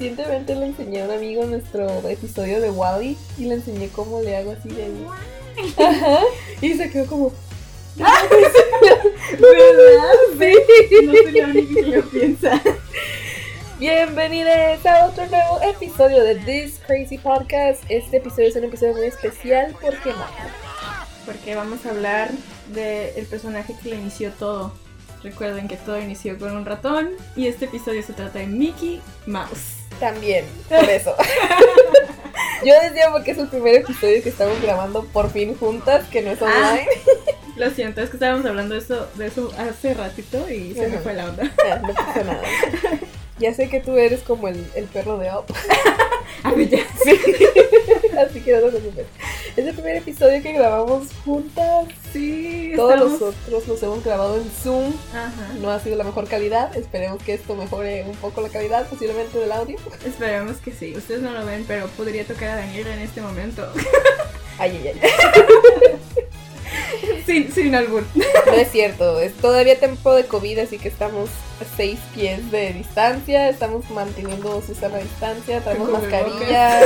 Recientemente le enseñé a un amigo nuestro episodio de Wally y le enseñé cómo le hago así de ahí. Ajá. Y se quedó como. ¿Verdad? Sí. No soy la única que lo piensa. Bienvenidos a otro nuevo episodio de This Crazy Podcast. Este episodio es un episodio muy especial porque no. Porque vamos a hablar del personaje que le inició todo. Recuerden que todo inició con un ratón y este episodio se trata de Mickey Mouse. También, por eso. Yo decía porque es el primer episodio que estamos grabando por fin juntas, que no es Ah. online. Lo siento, es que estábamos hablando de eso, de eso hace ratito y se me fue la onda. Ah, no pasa nada. Ya sé que tú eres como el, el perro de Up. A ver, ya. Así que no te preocupes. Es el primer episodio que grabamos juntas. Sí, Todos estamos- los otros los hemos grabado en Zoom. Ajá. No ha sido la mejor calidad. Esperemos que esto mejore un poco la calidad, posiblemente del audio. Esperemos que sí. Ustedes no lo ven, pero podría tocar a Daniela en este momento. Ay, ay, ay. sin, sin albur. No es cierto. Es todavía tiempo de COVID, así que estamos a seis pies de distancia. Estamos manteniendo Susana a distancia. Traemos mascarilla.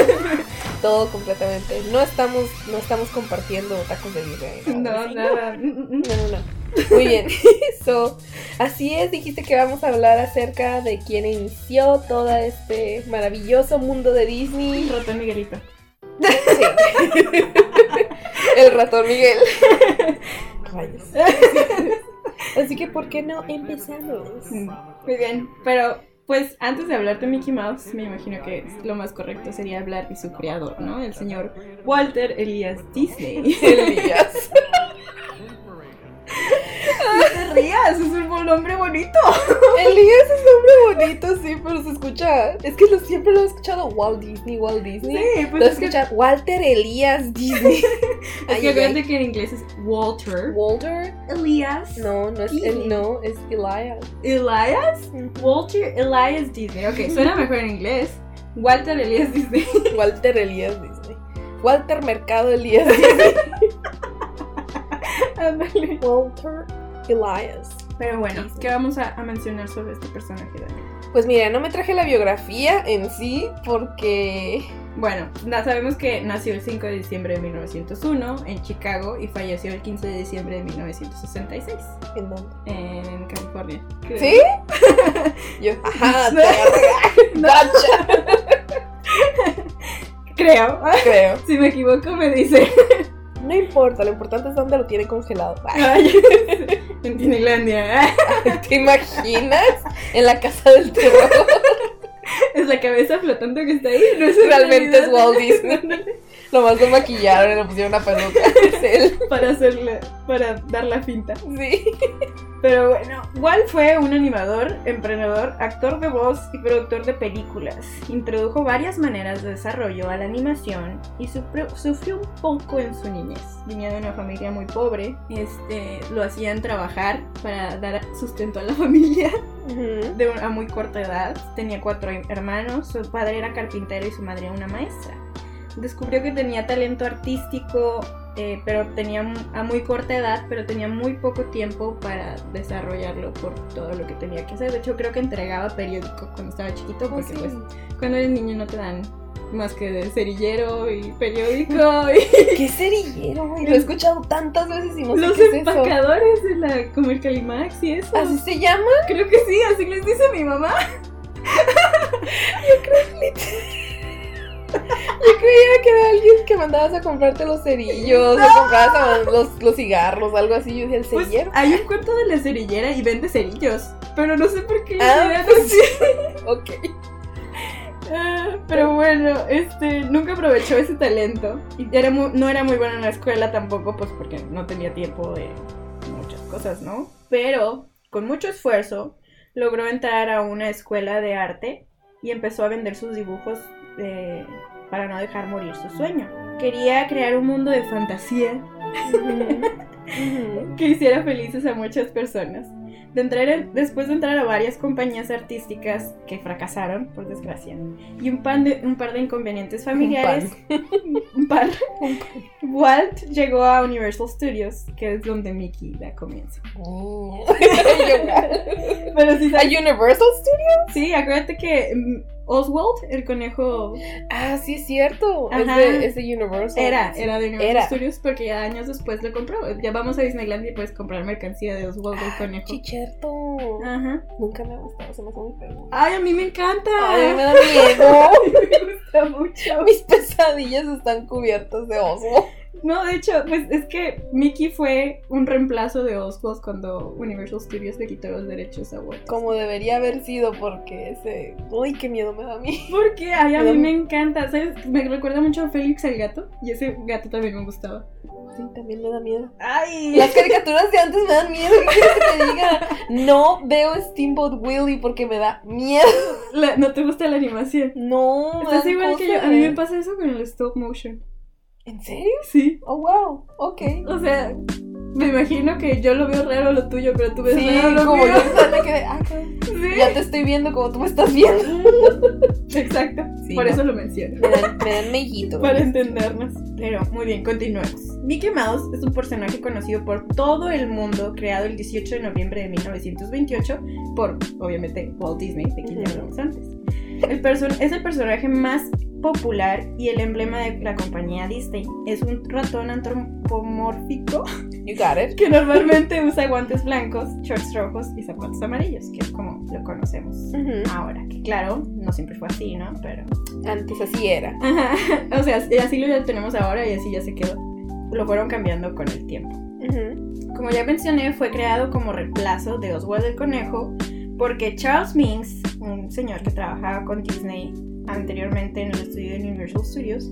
todo completamente. No estamos, no estamos compartiendo tacos de birria. No, así. nada. No, no, no. Muy bien. So, así es, dijiste que vamos a hablar acerca de quién inició todo este maravilloso mundo de Disney. Ratón Miguelito. Sí. El ratón Miguel. Rayos. Así que, ¿por qué no empezamos? Mm, Muy bien, pero pues antes de hablar de Mickey Mouse, me imagino que lo más correcto sería hablar de su creador, ¿no? El señor Walter Elias Disney. Elías. Rías, es un nombre bonito. Elías es nombre bonito, sí, pero se escucha. Es que lo, siempre lo he escuchado Walt Disney, Walt Disney. Sí, pues Lo es que, escucha Walter Elías Disney. es que acuérdate que en inglés es Walter Walter. Elias No, no es el, no, es Elias. Elias. Walter Elias Disney. Ok, suena mejor en inglés. Walter Elias Disney. Walter Elías Disney. Walter Mercado Elías Disney. Walter Elias. Pero bueno, ¿qué vamos a, a mencionar sobre este personaje, Dani? Pues mira, no me traje la biografía en sí porque... Bueno, sabemos que nació el 5 de diciembre de 1901 en Chicago y falleció el 15 de diciembre de 1966 ¿En dónde? en California. creo. ¿Sí? Yo, ajá. Creo. Creo. Si me equivoco me dice. No importa, lo importante es dónde lo tiene congelado. Ay, en Disneylandia. ¿Te imaginas? En la casa del terror. Es la cabeza flotando que está ahí. No es Realmente es realidad. Walt Disney. Lo más lo maquillaron y le pusieron una peluca. Es él. para hacerle, para dar la finta. Sí. Pero bueno, Walt fue un animador, emprendedor, actor de voz y productor de películas. Introdujo varias maneras de desarrollo a la animación y sufrió, sufrió un poco en su niñez. Venía de una familia muy pobre, este, lo hacían trabajar para dar sustento a la familia de una muy corta edad. Tenía cuatro hermanos, su padre era carpintero y su madre una maestra. Descubrió que tenía talento artístico, eh, pero tenía a muy corta edad, pero tenía muy poco tiempo para desarrollarlo por todo lo que tenía que hacer. De hecho, creo que entregaba periódico cuando estaba chiquito, porque Oh, sí. pues cuando eres niño no te dan más que de cerillero y periódico y ¿Qué cerillero, güey? Lo he escuchado tantas veces y no sé los qué es eso. empacadores de la como el Calimax y eso. ¿Así se llama? Creo que sí, así les dice mi mamá. Yo creía que era alguien que mandabas a comprarte los cerillos, o comprabas a- los, los cigarros, algo así. Yo decía, ¿el Pues cerillero? hay un cuento de la cerillera y vende cerillos, pero no sé por qué Ah, pues. Ok. Ah, Pero bueno, este, nunca aprovechó ese talento. Y era mu- no era muy bueno en la escuela tampoco, pues porque no tenía tiempo de muchas cosas, ¿no? Pero con mucho esfuerzo logró entrar a una escuela de arte y empezó a vender sus dibujos eh, para no dejar morir su sueño. Quería crear un mundo de fantasía que hiciera felices a muchas personas. De entrar en- después de entrar a varias compañías artísticas que fracasaron, por desgracia, y un, pan de- un par de inconvenientes familiares, un par, Walt llegó a Universal Studios, que es donde Mickey da comienzo. Oh. Pero sí, ¿A Universal Studios? sí, acuérdate que mm, Oswald, el conejo. Ah, sí, es cierto. Es de, es de Universal. Era, Sí. era de Universal Era. Studios porque ya años después lo compró. Ya vamos a Disneyland y puedes comprar mercancía de Oswald el conejo. sí, cierto. Ajá. Nunca me ha gustado, se me hace muy feo. Ay, a mí me encanta. Ay, me da miedo. me gusta mucho. Mis pesadillas están cubiertas de oso. No, de hecho, pues es que Mickey fue un reemplazo de Oswald cuando Universal Studios le quitó los derechos a Walt. Como debería haber sido, porque ese. Uy, qué miedo me da a mí. Porque ay, a mí me encanta, ¿sabes? Me recuerda mucho a Félix el gato y ese gato también me gustaba. Sí, también me da miedo. Ay, Las caricaturas de antes me dan miedo. ¿Qué que te diga? No veo Steamboat Willie porque me da miedo. La- no te gusta la animación. No, me Estás igual que yo. A mí me pasa eso con el stop motion. ¿En serio? Sí. Oh, wow. Ok. O sea, me imagino que yo lo veo raro lo tuyo, pero tú ves Sí, raro lo como mío. yo me quedé. Ah. Sí. ya te estoy viendo como tú me estás viendo. Exacto. Sí, Por no. eso lo menciono. Me dan, me dan mellito. Para entendernos. Pero muy bien, continuemos. Mickey Mouse es un personaje conocido por todo el mundo, creado el 18 de noviembre de 1928 por, obviamente, Walt Disney, de quien ya hablamos antes. El person- es el personaje más popular y el emblema de la compañía Disney. Es un ratón antropomórfico You got it. que normalmente usa guantes blancos, shorts rojos y zapatos amarillos, que es como lo conocemos Ujú. ahora. Que claro, no siempre fue así, ¿no? Pero Antes así era. Ajá. O sea, así lo tenemos ahora y así ya se quedó. Lo fueron cambiando con el tiempo. Ujú. Como ya mencioné, fue creado como reemplazo de Oswald el Conejo porque Charles Minks, un señor que trabajaba con Disney anteriormente en el estudio de Universal Studios,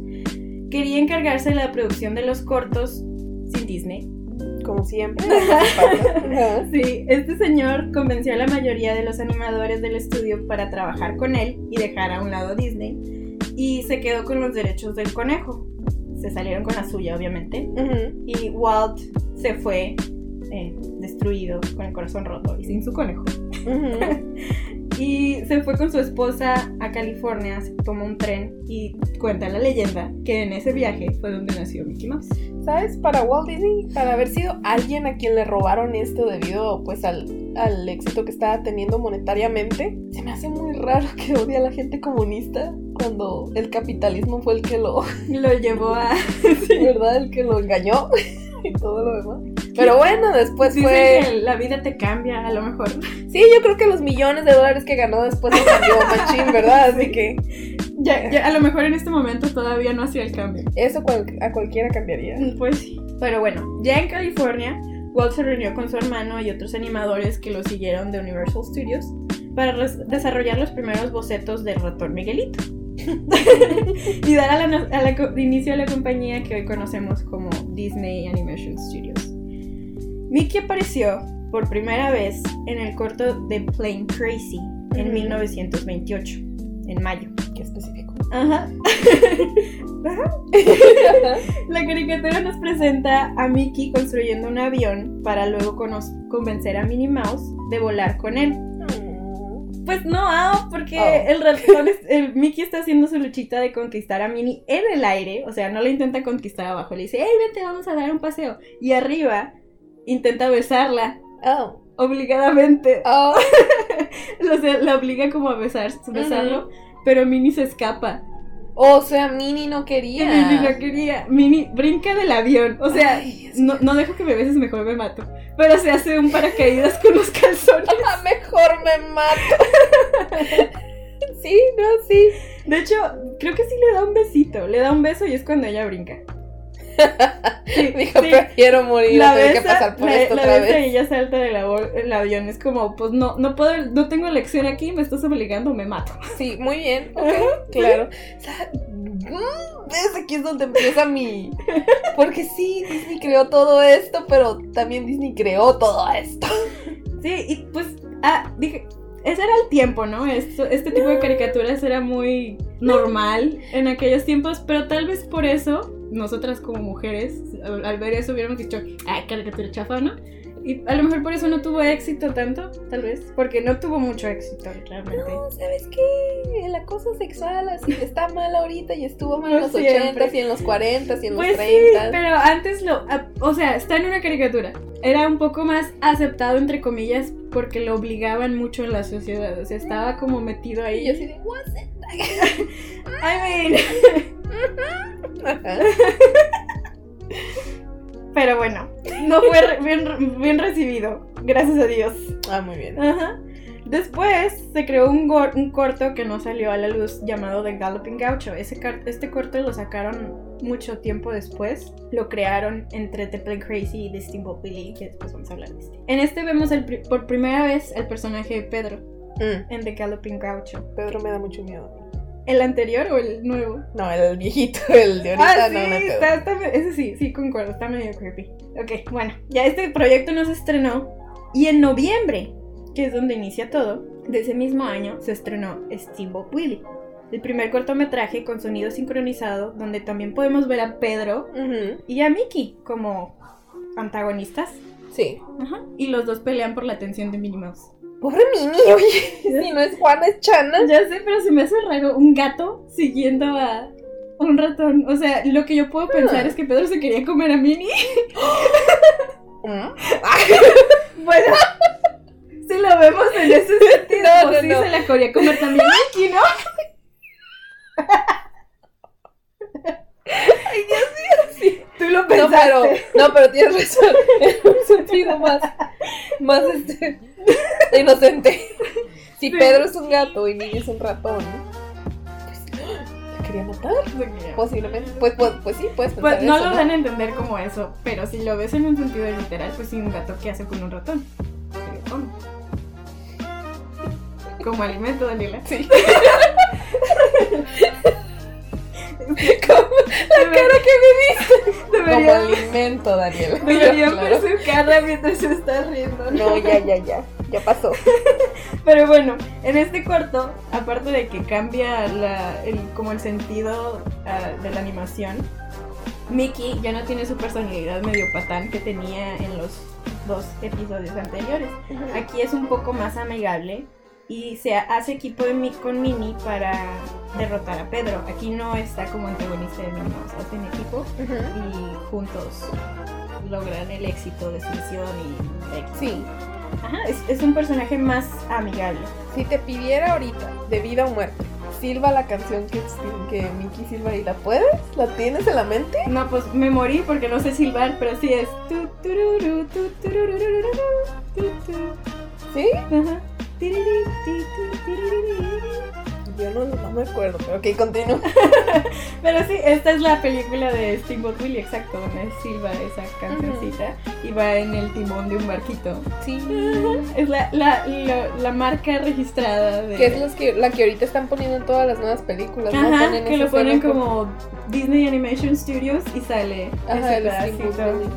quería encargarse de la producción de los cortos sin Disney. Como siempre. Sí, este señor convenció a la mayoría de los animadores del estudio para trabajar con él y dejar a un lado Disney y se quedó con los derechos del conejo. Se salieron con la suya, obviamente, y Walt se fue eh, destruido, con el corazón roto y sin su conejo. Y se fue con su esposa a California, se tomó un tren y cuenta la leyenda que en ese viaje fue donde nació Mickey Mouse. ¿Sabes? Para Walt Disney, para haber sido alguien a quien le robaron esto debido pues al, al éxito que estaba teniendo monetariamente, se me hace muy raro que odie a la gente comunista cuando el capitalismo fue el que lo, Lo llevó a... ¿verdad? El que lo engañó y todo lo demás. Pero bueno, después Dicen fue... que la vida te cambia, a lo mejor. Sí, yo creo que los millones de dólares que ganó después lo cambió machín, ¿verdad? Así que Ya, ya, a lo mejor en este momento todavía no hacía el cambio. eso cual- a cualquiera cambiaría. Pues sí. Pero bueno, ya en California, Walt se reunió con su hermano y otros animadores que lo siguieron de Universal Studios para desarrollar los primeros bocetos del ratón Miguelito. y dar a la, a la inicio a la compañía que hoy conocemos como Disney Animation Studios. Mickey apareció por primera vez en el corto de Plain Crazy en Ujú. 1928, en mayo. Qué específico. Ajá. La caricatura nos presenta a Mickey construyendo un avión para luego convencer a Minnie Mouse de volar con él. Pues no, ah, porque Oh. el ratón, es- el Mickey está haciendo su luchita de conquistar a Minnie en el aire, o sea, no la intenta conquistar abajo, le dice, hey, vente, vamos a dar un paseo. Y arriba intenta besarla, Oh. obligadamente. Oh. O sea, la obliga como a besar, besarlo, pero Minnie se escapa. O sea, Minnie no quería. Minnie no quería. Minnie brinca del avión. O sea, Ay, no, no dejo que me beses, mejor me mato. Pero se hace un paracaídas con los calzones. Ah, mejor me mato. sí, no, sí. De hecho, creo que sí le da un besito. Le da un beso y es cuando ella brinca. Sí, Dijo, sí. prefiero morir La tener que besa, pasar por la, esto la otra besa y vez. ella salta del el avión. Es como, pues no, no puedo, no tengo elección aquí, me estás obligando, me mato. Sí, muy bien. ok, claro. O sea, ¿Ves? Aquí es donde empieza mi. Porque sí, Disney creó todo esto, pero también Disney creó todo esto. Sí, y pues, ah, dije, ese era el tiempo, ¿no? Esto, este tipo de caricaturas era muy normal en aquellos tiempos, pero tal vez por eso, nosotras como mujeres, al ver eso hubiéramos dicho, ay, caricatura chafa, ¿no? Y a lo mejor por eso no tuvo éxito tanto, tal vez, porque no tuvo mucho éxito realmente. No, ¿sabes qué? El acoso sexual así está mal ahorita y estuvo mal en los siempre. 80s y en los 40s y en Pues los sí, 30s. pero antes lo, ah, o sea, está en una caricatura. Era un poco más aceptado entre comillas porque lo obligaban mucho en la sociedad, o sea, estaba como metido Y ahí. yo así de, "What's it?" I mean. Pero bueno, no fue bien, bien recibido. Gracias a Dios. Ah, muy bien. Ajá. Después se creó un, un corto que no salió a la luz llamado The Galloping Gaucho. Ese este corto lo sacaron mucho tiempo después. Lo crearon entre The Play Crazy y The Steamboat Billy, que después vamos a hablar de este. En este vemos el por primera vez el personaje de Pedro Mm, en The Galloping Gaucho. Pedro me da mucho miedo. ¿El anterior o el nuevo? No, el viejito, el de ahorita ah, sí, no, está, está- ese sí, sí, concuerdo, está medio creepy. Ok, bueno, ya este proyecto no se estrenó y en noviembre, que es donde inicia todo, de ese mismo año se estrenó Steamboat Willie, el primer cortometraje con sonido sincronizado donde también podemos ver a Pedro Ujú, y a Mickey como antagonistas. Sí. Ajá, y los dos pelean por la atención de Minnie Mouse. Pobre Mini, oye. Si no es Juana, es Chana. Ya sé, pero se me hace raro un gato siguiendo a un ratón. O sea, lo que yo puedo pensar Ah. es que Pedro se quería comer a Minnie. Mm. Bueno, si lo vemos en ese sentido, No, pues no, sí no. se la quería comer también Mickey, ¿no? Ay, Dios mío, sí. Tú lo No, pensaste. pero, no, pero tienes razón. En un sentido más, más este, inocente. Si Sí. Pedro es un gato y Mini es un ratón, pues, ¿la quería matar? Posiblemente. Pues, pues, pues sí, puedes pensar Pues no eso, lo dan a entender como eso, pero si lo ves en un sentido literal, pues sí, un gato que hace con un ratón. Se lo come. Como alimento, Daniela. Sí. Deberían, alimento, Daniel. deberían ver su cara mientras se está riendo. No, ya, ya, ya. Ya pasó. Pero bueno, en este corto, aparte de que cambia la, el, como el sentido ah, de la animación, Mickey ya no tiene su personalidad medio patán que tenía en los dos episodios anteriores. Aquí es un poco más amigable y se hace equipo de Mi- con Minnie para derrotar a Pedro. Aquí no está como antagonista de Minnie Mouse, hacen equipo y juntos logran el éxito de su misión y. Sí. Ajá, es, es un personaje más amigable. Si te pidiera ahorita, de vida o muerte, silba la canción que, que Mickey silba y la puedes, ¿la tienes en la mente? No, pues me morí porque no sé silbar, pero sí es. ¿Sí? Ajá. Yo no, me acuerdo, pero ok, continúa. Pero sí, esta es la película de Steamboat Willie, exacto, donde silba esa cancioncita y va en el timón de un barquito. Sí. Es la, la, la, marca registrada de. Que es los que, la que ahorita están poniendo en todas las nuevas películas. Ajá, que lo ponen como Disney Animation Studios y sale Ajá, ese.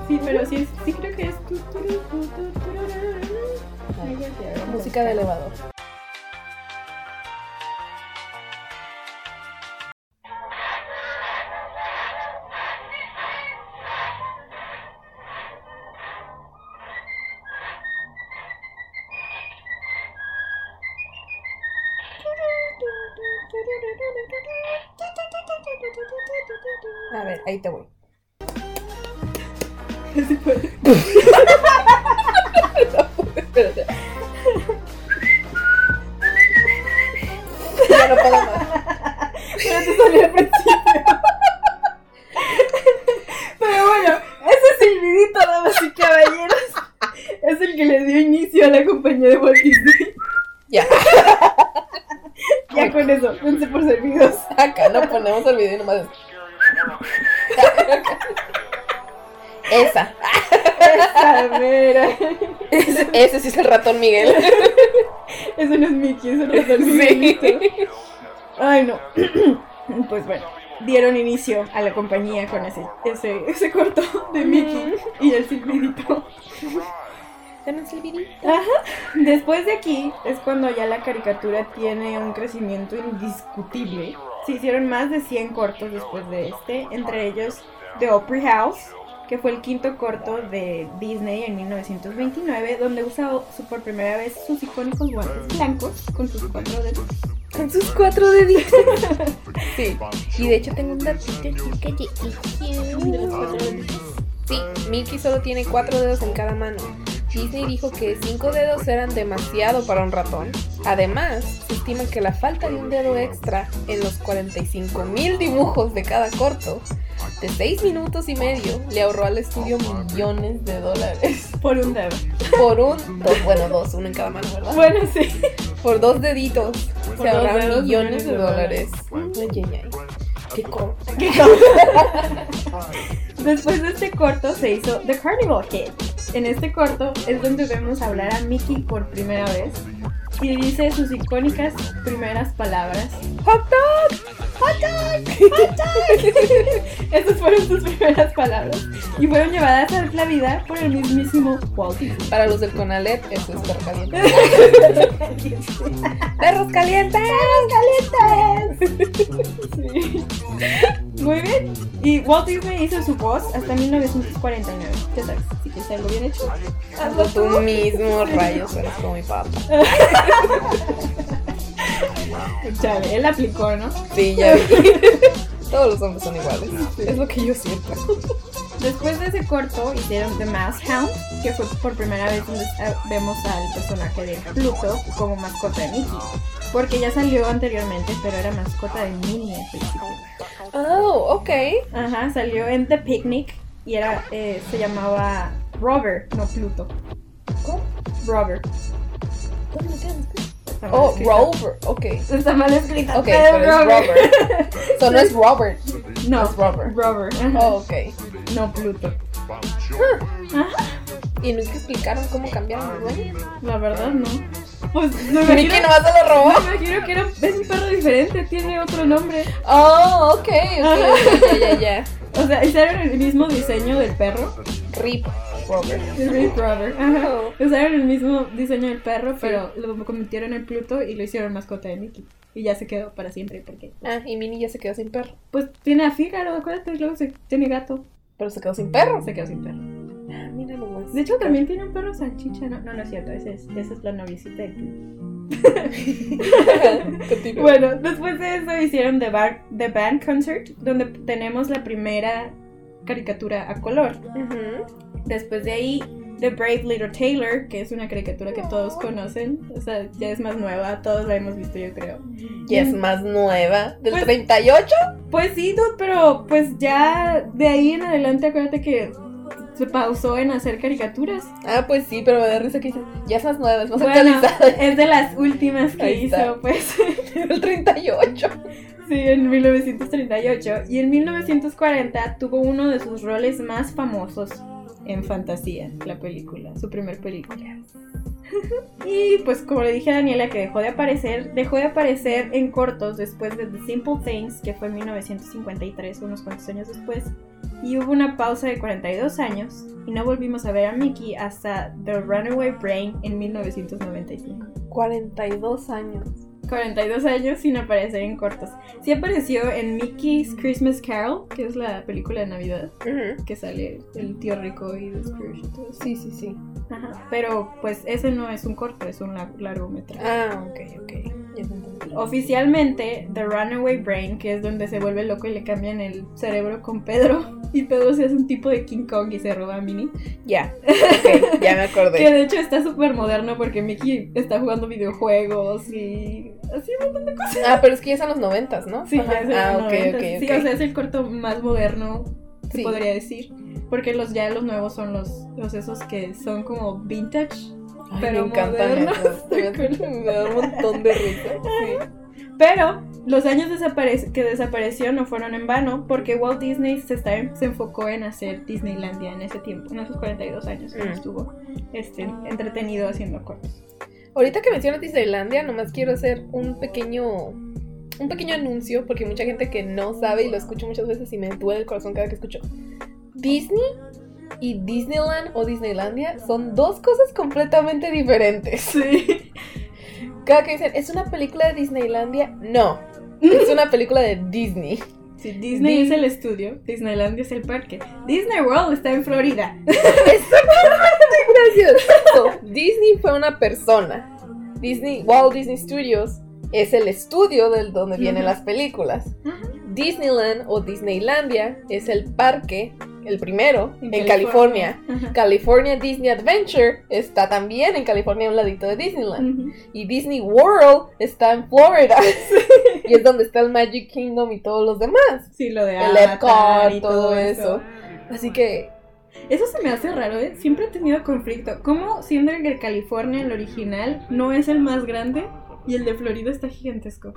Sí, pero sí, sí creo que es. Música de elevador. A ver, ahí te voy. Espérate. Ya no puedo más. Pero te salió al principio. Pero bueno, ese silbidito, damas y caballeros, es el que le dio inicio a la compañía de Walt Disney. Ya. Ya con eso, dense por servidos. Acá no ponemos el video y nomás. Ese, ese sí es el ratón Miguel. Eso no es Mickey, eso no es el Sí. Miguelito. Ay, no. Pues bueno, dieron inicio a la compañía con ese, ese, ese corto de Mickey y el silbidito. Video. Después de aquí es cuando ya la caricatura tiene un crecimiento indiscutible. Se hicieron más de 100 cortos después de este, entre ellos The Opry House, que fue el quinto corto de Disney en 1929, donde usa su- por primera vez sus icónicos guantes blancos con sus cuatro dedos. Con sus cuatro deditos. Sí. Y de hecho tengo un datito aquí De los cuatro que deditos. Sí, Mickey solo tiene cuatro dedos en cada mano. Disney dijo que cinco dedos eran demasiado para un ratón. Además, se estima que la falta de un dedo extra en los 45 mil dibujos de cada corto de 6 minutos y medio le ahorró al estudio millones de dólares. Por un dedo. Por un, dos, bueno, dos, uno en cada mano, ¿verdad? Bueno, sí. Por dos deditos Por se dos ahorraron dedos, millones de millones de dólares. Ay, ay, ay. Qué co- ¿Qué? Después de este corto se hizo The Carnival Kid. En este corto es donde vemos hablar a Mickey por primera vez y dice sus icónicas primeras palabras. ¡Hot dog! ¡Hot dog! ¡Hot dog! Esas fueron sus primeras palabras y fueron llevadas a la vida por el mismísimo Walt Disney. Para los del Conalep, eso es perro caliente. ¡Perros calientes! Sí. Muy bien. Y Walt Disney hizo su voz hasta 1949. Ya sabes, si quieres algo bien hecho. Hazlo tú mismo, rayos, eres como mi papá. Él aplicó, ¿no? Sí, ya vi. Todos los hombres son iguales. Es lo que yo siento. Después de ese corto hicieron The Mouse Hound, que fue por primera vez donde vemos al personaje de Pluto como mascota de Mickey. Porque ya salió anteriormente, pero era mascota de Minnie al principio. Oh, ok. Ajá, salió en The Picnic y era, eh, se llamaba Robert, no Pluto. ¿Cómo? Robert. Está mal Oh, escrito. Rover. Ok. Está mal escrito. Ok, pero es Robert. So no es Robert. No, es Robert. Robert. Oh, ok. No Pluto. ¿Y nunca explicaron cómo cambiaron el dueño? La verdad no. Pues me imagino, nomás se lo robó. me imagino que era, es un perro diferente, tiene otro nombre. Oh, ok, ok. Ya, ya, ya. O sea, hicieron el mismo diseño del perro. Rip Robert. Es Rip Robert. Ajá. Usaron el mismo diseño del perro, pero lo convirtieron en Pluto y lo hicieron mascota de Mickey. Y ya se quedó para siempre porque Ah, y Minnie ya se quedó sin perro. pues tiene a Fígaro, acuérdate, luego se, tiene gato. Pero se quedó sin perro. Se quedó sin perro. Ah, mira nomás. De hecho, también tiene un perro salchicha, ¿no? No, no es cierto, esa es, esa es la noviecita. Bueno, después de eso hicieron The, Bar- The Band Concert, donde tenemos la primera caricatura a color. Ujú. Después de ahí, The Brave Little Tailor, que es una caricatura que todos conocen. O sea, ya es más nueva, todos la hemos visto, yo creo. Y es más nueva. ¿Del Pues- 38? Pues sí, dude, pero pues ya de ahí en adelante, acuérdate que se pausó en hacer caricaturas. Ah, pues sí, pero me da risa que dice, ya es más nueva, es más Bueno, actualizada. es de las últimas que Ahí está. hizo, pues. Del 38. Sí, en 1938. Y en 1940 tuvo uno de sus roles más famosos en Fantasía, la película, su primer película. y pues como le dije a Daniela que dejó de aparecer, dejó de aparecer en cortos después de The Simple Things, que fue en 1953, unos cuantos años después. Y hubo una pausa de 42 años y no volvimos a ver a Mickey hasta The Runaway Brain en 1995. 42 años. 42 años sin aparecer en cortos. Sí apareció en Mickey's Christmas Carol, que es la película de Navidad, que sale el tío rico y de Scrooge y todo. Sí, sí, sí. Ajá. Pero pues ese no es un corto, es un lar- largometraje. Ah, ok, ok. Ya te entendí. Oficialmente, The Runaway Brain, que es donde se vuelve loco y le cambian el cerebro con Pedro, y Pedro se hace un tipo de King Kong y se roba a Minnie. Ya, ok, ya me Que acordé. de hecho está súper moderno porque Mickey está jugando videojuegos y así un montón de cosas. Ah, pero es que ya son los 90, ¿no? Sí, ya es Ah, los ok, 90. ok, Sí, o sea, es el corto más moderno, se Sí. podría decir. Porque los ya los nuevos son los, los esos que son como vintage. Ay, pero me encantan. Me, da un montón de risa. Sí. Pero los años que desapareció no fueron en vano porque Walt Disney se, está- se enfocó en hacer Disneylandia en ese tiempo, en esos 42 años que Mm. estuvo este, entretenido haciendo cortos. Ahorita que mencionas Disneylandia, nomás quiero hacer un pequeño un pequeño anuncio porque hay mucha gente que no sabe y lo escucho muchas veces y me duele el corazón cada que escucho. Disney y Disneyland o Disneylandia son dos cosas completamente diferentes. Sí. Cada que dicen, ¿es una película de Disneylandia? No, es una película de Disney. Sí, Disney Dis- es el estudio, Disneylandia es el parque. Disney World está en Florida. So, Disney fue una persona. Disney, Walt Disney Studios es el estudio del donde vienen las películas. Disneyland o Disneylandia es el parque el primero, en, En California. California Disney Adventure está también en California, a un ladito de Disneyland. Y Disney World está en Florida. y es donde está el Magic Kingdom y todos los demás. Sí, lo de El Avatar Epcot, y todo eso. Así que, Eso se me hace raro, ¿eh? Siempre he tenido conflicto. ¿Cómo siendo de California, el original, no es el más grande y el de Florida está gigantesco?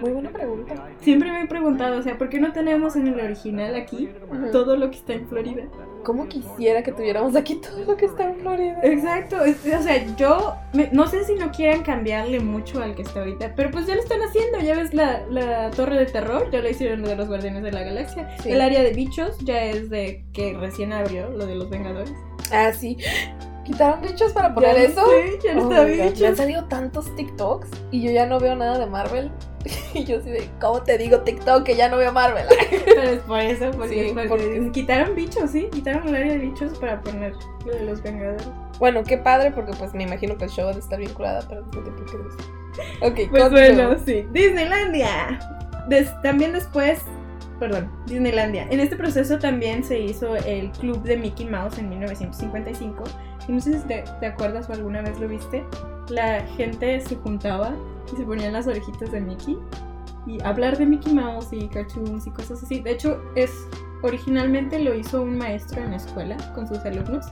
Muy buena pregunta. Siempre me he preguntado, o sea, ¿por qué no tenemos en el original aquí Ujú. todo lo que está en Florida? ¿Cómo quisiera que tuviéramos aquí todo lo que está en Florida? Exacto, o sea, yo me- no sé si no quieran cambiarle mucho al que está ahorita, pero pues ya lo están haciendo, ya ves la, la torre de terror, ya lo hicieron lo de los Guardianes de la Galaxia, Sí. el área de bichos ya es de que recién abrió lo de los Vengadores. Ah, sí. ¿Quitaron bichos para poner Ya eso? sé, ya no Oh está God, Me han bichos. salido tantos TikToks y yo ya no veo nada de Marvel. y yo así de, ¿cómo te digo TikTok que ya no veo Marvel? Pero es por eso, porque, Sí, porque porque- quitaron bichos, sí, quitaron el área de bichos para poner lo de los Vengadores. bueno, qué padre porque pues me imagino que el show ha de estar vinculada, no sé. Ok, Pues bueno, sí. Disneylandia. Des- también después, perdón, Disneylandia. En este proceso también se hizo el club de Mickey Mouse en 1955. Y no sé si te, te acuerdas o alguna vez lo viste. La gente se juntaba y se ponían las orejitas de Mickey y hablar de Mickey Mouse y cartoons y cosas así. De hecho, es originalmente lo hizo un maestro en la escuela con sus alumnos.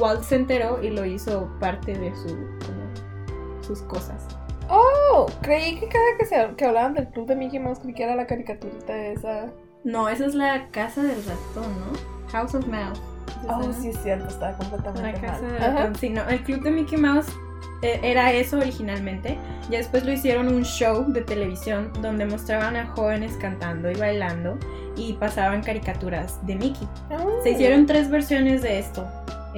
Walt se enteró y lo hizo parte de su como, sus cosas. Oh, creí que cada que, se, que hablaban del club de Mickey Mouse creí que era la caricaturita esa. No, esa es la casa del ratón, ¿no? House of Mouse. ¿Es Oh, sí, es cierto, estaba La completamente casa mal. del ratón. Sí, no, el club de Mickey Mouse eh, era eso originalmente. Ya después lo hicieron un show de televisión donde mostraban a jóvenes cantando y bailando y pasaban caricaturas de Mickey. Oh. Se hicieron tres versiones de esto.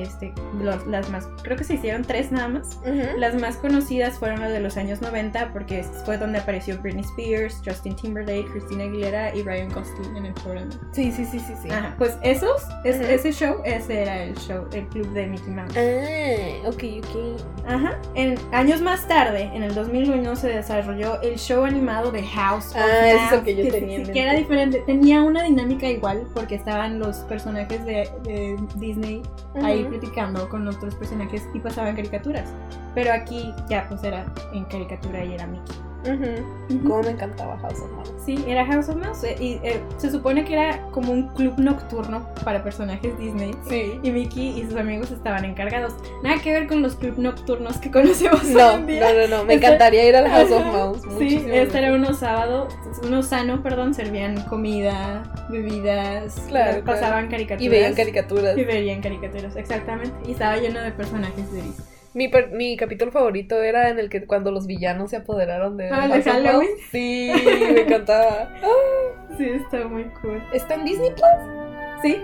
Este, los- las más, creo que se hicieron tres nada más. Ujú. Las más conocidas fueron las de los años 90 porque fue donde apareció Britney Spears, Justin Timberlake, Christina Aguilera y Ryan Gosling en el programa. Sí, sí, sí, sí, sí. Ajá, pues esos, es- Ujú. ese show, ese era el show, el club de Mickey Mouse. Ah, ok, ok. Ajá. En, años más tarde, en el 2001, se desarrolló el show animado de House Ah, ese es el Mouse, que yo tenía en sí, mente. que era diferente. Tenía una dinámica igual porque estaban los personajes de, de Disney ahí Ujú. Platicando con otros personajes y pasaban caricaturas. Pero aquí ya pues era en caricatura y era Mickey. Ujú. Cómo me encantaba House of Mouse. Sí, era House of Mouse. eh, Y eh, se supone que era como un club nocturno para personajes Disney. Sí. Y Mickey y sus amigos estaban encargados. Nada que ver con los club nocturnos que conocemos No, hoy en día. no, no, no. Me encantaría ir al House of Mouse. Sí, este era mejor. uno sábado, uno sano, perdón, servían comida, bebidas, Claro, pasaban caricaturas. Y veían caricaturas. Y veían caricaturas, exactamente. Y estaba lleno de personajes de Disney. Mi, per- mi capítulo favorito era en el que cuando los villanos se apoderaron de Ah, ¿el de. Halloween? Sí, me encantaba. Sí, está muy cool. ¿Está en Disney Plus? ¿Sí?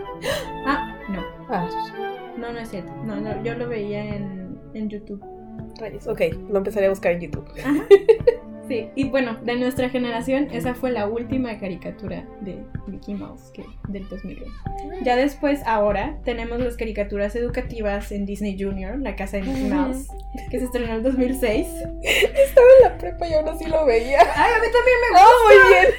Ah, no. Ah, No, no es cierto. No, no, yo lo veía en, en YouTube. Rayos. Ok, lo empezaré a buscar en YouTube. Sí, y bueno, de nuestra generación, esa fue la última caricatura de Mickey Mouse que, del 2001. Ya después, ahora, tenemos las caricaturas educativas en Disney Junior, La Casa de Mickey Mouse, que se estrenó en el 2006. Estaba en la prepa y aún así lo veía. ¡Ay, a mí también me Ah, muy bien.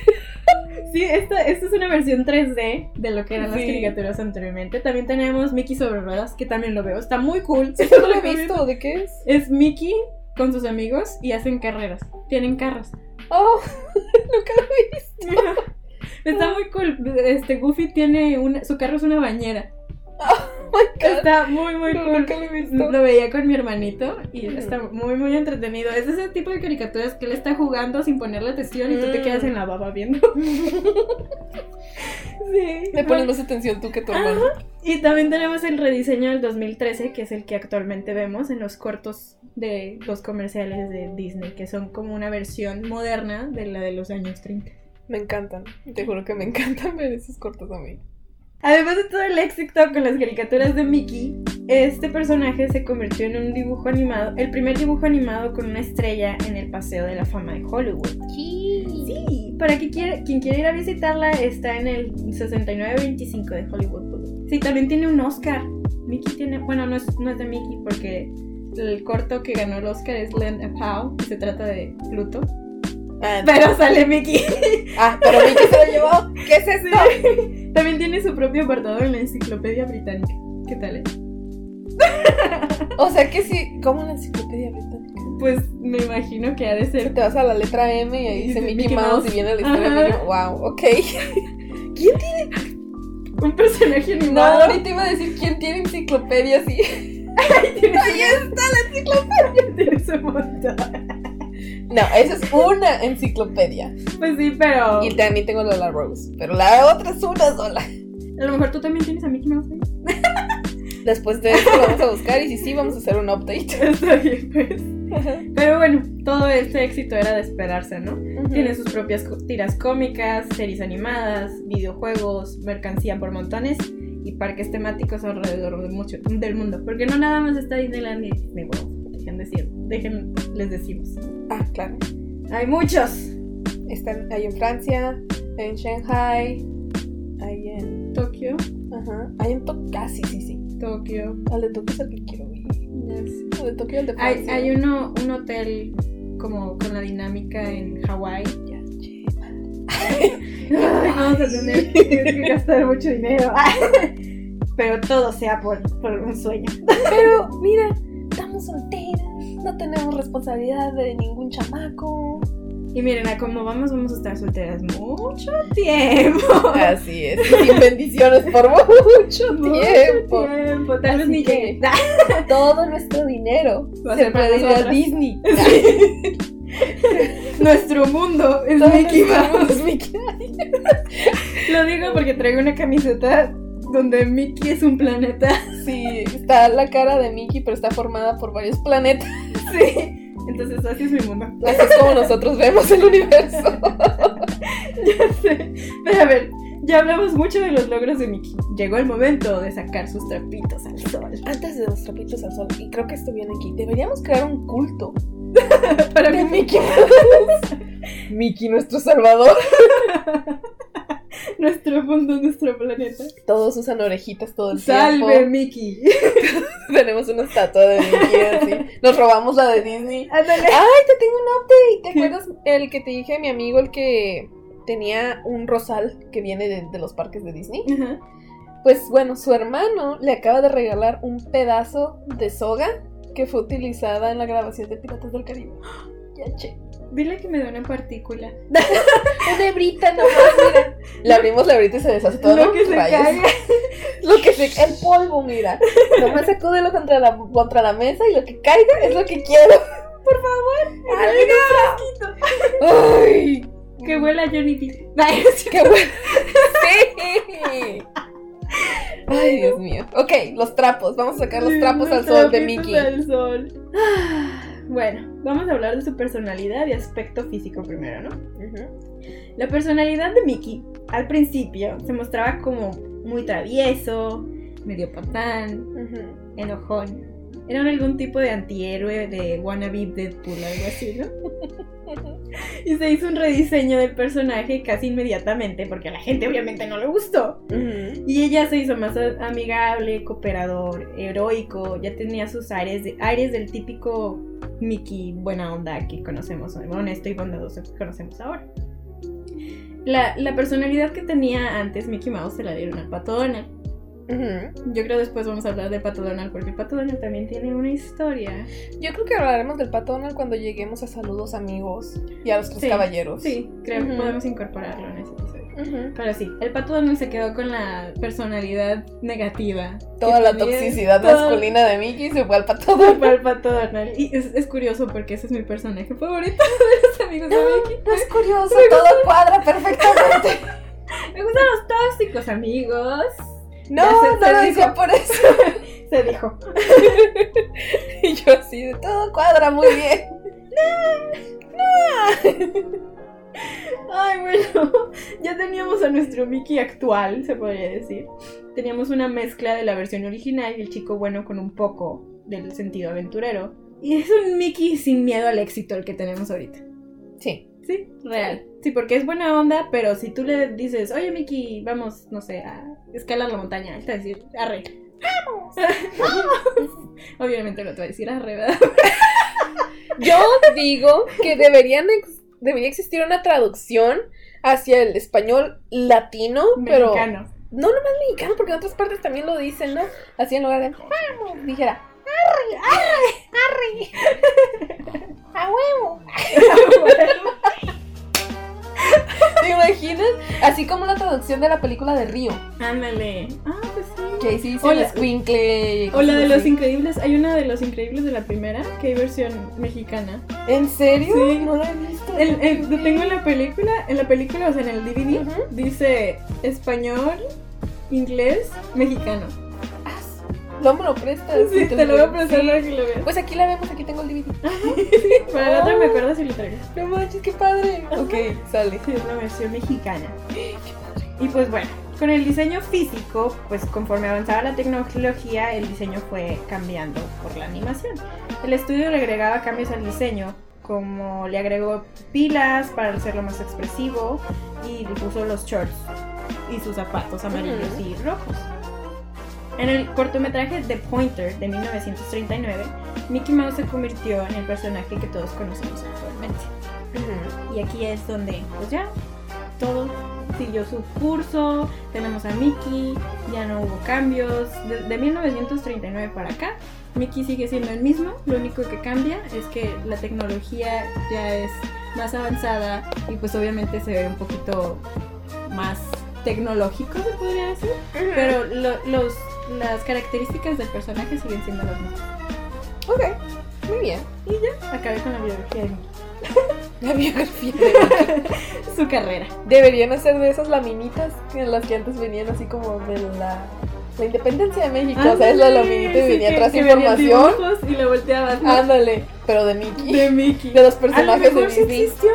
Sí, esta, esta es una versión 3D de lo que eran las Sí. caricaturas anteriormente. También tenemos Mickey sobre ruedas, que también lo veo. Está muy cool. Eso no lo he visto. ¿De qué es? Es Mickey con sus amigos y hacen carreras. Tienen carros. Oh, nunca lo he visto. Está muy cool. Este Goofy tiene una, su carro es una bañera. Oh my God. Está muy muy No, cool. nunca lo he visto. Lo veía con mi hermanito y está muy muy entretenido. Es ese tipo de caricaturas que él está jugando sin ponerle atención y tú te quedas en la baba viendo. sí. Le pones más atención tú que tu hermano. Y también tenemos el rediseño del 2013, que es el que actualmente vemos en los cortos de los comerciales de Disney, que son como una versión moderna de la de los años 30. Me encantan. Te juro que me encantan ver esos cortos a mí. Además de todo el éxito con las caricaturas de Mickey, este personaje se convirtió en un dibujo animado, el primer dibujo animado con una estrella en el Paseo de la Fama de Hollywood. Sí, para que quiera, quien quiera ir a visitarla está en el 6925 de Hollywood Boulevard. Sí, también tiene un Oscar. Mickey tiene, bueno, no es, no es de Mickey porque el corto que ganó el Oscar es Land a Pow, que se trata de Pluto. Ah, Pero sale Mickey. ah, pero Mickey se lo llevó. ¿Qué es esto? También tiene su propio apartado en la enciclopedia británica. ¿Qué tal? eh? O sea que sí, ¿cómo la enciclopedia británica? Pues me imagino que ha de ser. Te vas a la letra M y ahí dice Mickey, Mickey Mouse, Mouse. y viene la historia Ajá. Mickey Wow, ok. Un personaje No, animado. ahorita iba a decir quién tiene enciclopedia así. tiene, Ahí está la enciclopedia. tiene su montón. No, esa es una enciclopedia. Pues sí, pero. Y también tengo la de la Rose. Pero la otra es una sola. A lo mejor tú también tienes a Mickey Mouse ahí. Después de esto lo vamos a buscar y si sí, vamos a hacer un update. Está bien, pues. Pero bueno, todo este éxito era de esperarse, ¿no? Tiene sus propias tiras cómicas, series animadas, videojuegos, mercancía por montones y parques temáticos alrededor de mucho, del mundo. Porque no nada más está Disneyland y Disney World. Dejen decir, dejen, les decimos. Ah, claro. Hay muchos. Están, hay en Francia, hay en Shanghai, hay en. Tokio, Ajá. Hay en Tokio. Casi, sí, sí. Tokio. Al de Tokio es el que quiero ir. yes. Al de Tokio, el de Hay, Francia. hay uno, un hotel como con la dinámica en Hawái. Ya, che. Vamos a tener que gastar mucho dinero. Pero todo sea por, por un sueño. Pero, mira, estamos solteras. No tenemos responsabilidad de ningún chamaco. Y miren, a como vamos, vamos a estar solteras mucho tiempo. Así es. y Sin bendiciones por mucho Mucho tiempo. tiempo. Tal vez Así ni que-. Todo nuestro dinero Va se puede ir a. Disney. Nuestro mundo es Mickey nuestro mundo Mouse. es Mickey. Lo digo porque traigo una camiseta donde Mickey es un planeta. Sí, está la cara de Mickey, pero está formada por varios planetas. Sí. Entonces así es mi mundo. Así es como nosotros vemos el universo. Ya sé. Pero a ver, ya hablamos mucho de los logros de Mickey. Llegó el momento de sacar sus trapitos al sol. Antes de los trapitos al sol, y creo que esto viene aquí, deberíamos crear un culto Para mí, Mickey. Mickey, nuestro salvador. nuestro mundo, nuestro planeta. Todos usan orejitas todo el Salve tiempo. Mickey. Tenemos una estatua de Mickey así. Nos robamos la de Disney. Ándale. Ay, te tengo un update. ¿Te acuerdas el que te dije de mi amigo, el que tenía un rosal que viene de, de los parques de Disney? Ajá. Pues bueno, su hermano le acaba de regalar un pedazo de soga que fue utilizada en la grabación de Piratas del Caribe. Ya, che. Dile que me dé una partícula. Una hebrita nomás, mira. Le abrimos la hebrita y se deshace todo. Lo ¿no? que se caiga. Lo que se el polvo, mira. Nomás sacúdelo contra la, contra la mesa y lo que caiga es lo que quiero. Por favor. Ay, Que huela Johnny Depp. Ay, sí. Ay, Dios mío. Ok, los trapos. Vamos a sacar los trapos al sol de Mickey. al sol. Ah, Bueno, vamos a hablar de su personalidad y aspecto físico primero, ¿no? La personalidad de Mickey al principio se mostraba como muy travieso, medio patán, Ujú. enojón. Era algún tipo de antihéroe de wannabe Deadpool, algo así, ¿no? Y se hizo un rediseño del personaje casi inmediatamente porque a la gente obviamente no le gustó. Y ella se hizo más a- amigable, cooperador, heroico, ya tenía sus aires, de, aires del típico Mickey buena onda que conocemos, honesto y bondadoso que conocemos ahora. La, la personalidad que tenía antes Mickey Mouse se la dieron al Pato Donald. Yo creo después vamos a hablar de Pato Donald porque el Pato Donald también tiene una historia. Yo creo que hablaremos del pato Donald cuando lleguemos a saludos amigos y a los tres Sí, caballeros. Sí, creo que podemos incorporarlo en ese episodio. Pero sí, el Pato Donald se quedó con la personalidad negativa. Toda que la toxicidad todo- masculina de Mickey se fue al pato Fue Donald. para el Pato Donald. Y es, es curioso porque ese es mi personaje favorito de los amigos de Mickey. No es curioso, todo cuadra perfectamente. Me gustan los tóxicos amigos. No, se- no se lo dijo. decía por eso. Se dijo. Y yo así de todo cuadra muy bien. Ay, bueno. Ya teníamos a nuestro Mickey actual, se podría decir. Teníamos una mezcla de la versión original y el chico bueno con un poco del sentido aventurero. Y es un Mickey sin miedo al éxito el que tenemos ahorita. Sí. Sí, real. Sí, porque es buena onda, pero si tú le dices, oye Mickey, vamos, no sé, a escalar la montaña, él te va a decir, arre. Obviamente no te va a decir arre, ¿verdad? Yo digo que deberían ex- debería existir una traducción hacia el español latino, pero Mexicano. no nomás mexicano, porque en otras partes también lo dicen, ¿no? Así en lugar de vamos, dijera arre, arre, arre, a huevo. ¿Te imaginas? Así como la traducción de la película de Río, Ándale. Ah, pues sí. que sí O la- escuincle y O la de los increíbles. Hay una de los increíbles de la primera que hay versión mexicana. ¿En serio? Sí. No la he visto. El, el- lo tengo en la película, en la película, o sea, en el DVD, dice español, inglés, mexicano. No me lo prestas. Sí, te lo voy a prestar para que lo veas. Pues aquí la vemos, aquí tengo el DVD. Para la otra me acuerdo si lo traigo. No manches, qué padre. Ok, sale. Sí, es la versión mexicana. Y pues bueno, con el diseño físico, pues conforme avanzaba la tecnología, el diseño fue cambiando por la animación. El estudio le agregaba cambios al diseño, como le agregó pilas para hacerlo más expresivo y le puso los shorts y sus zapatos amarillos y rojos. En el cortometraje The Pointer de 1939, Mickey Mouse se convirtió en el personaje que todos conocemos actualmente. Y aquí es donde, pues ya, todo siguió su curso, tenemos a Mickey, ya no hubo cambios. De, de 1939 para acá, Mickey sigue siendo el mismo, lo único que cambia es que la tecnología ya es más avanzada y pues obviamente se ve un poquito más tecnológico, se podría decir. Pero lo- los, las características del personaje siguen siendo las mismas. Ok, muy bien. Acabé con la biografía de Mickey. La biografía de Mickey. Su carrera. Deberían hacer de esas laminitas en las que antes venían así como de la, la independencia de México. ¿Sabes? La laminita y Sí, venía que- atrás que información. Y lo volteabas. ¿no? Ándale, pero de Mickey. De Mickey. De los personajes de Disney. existió.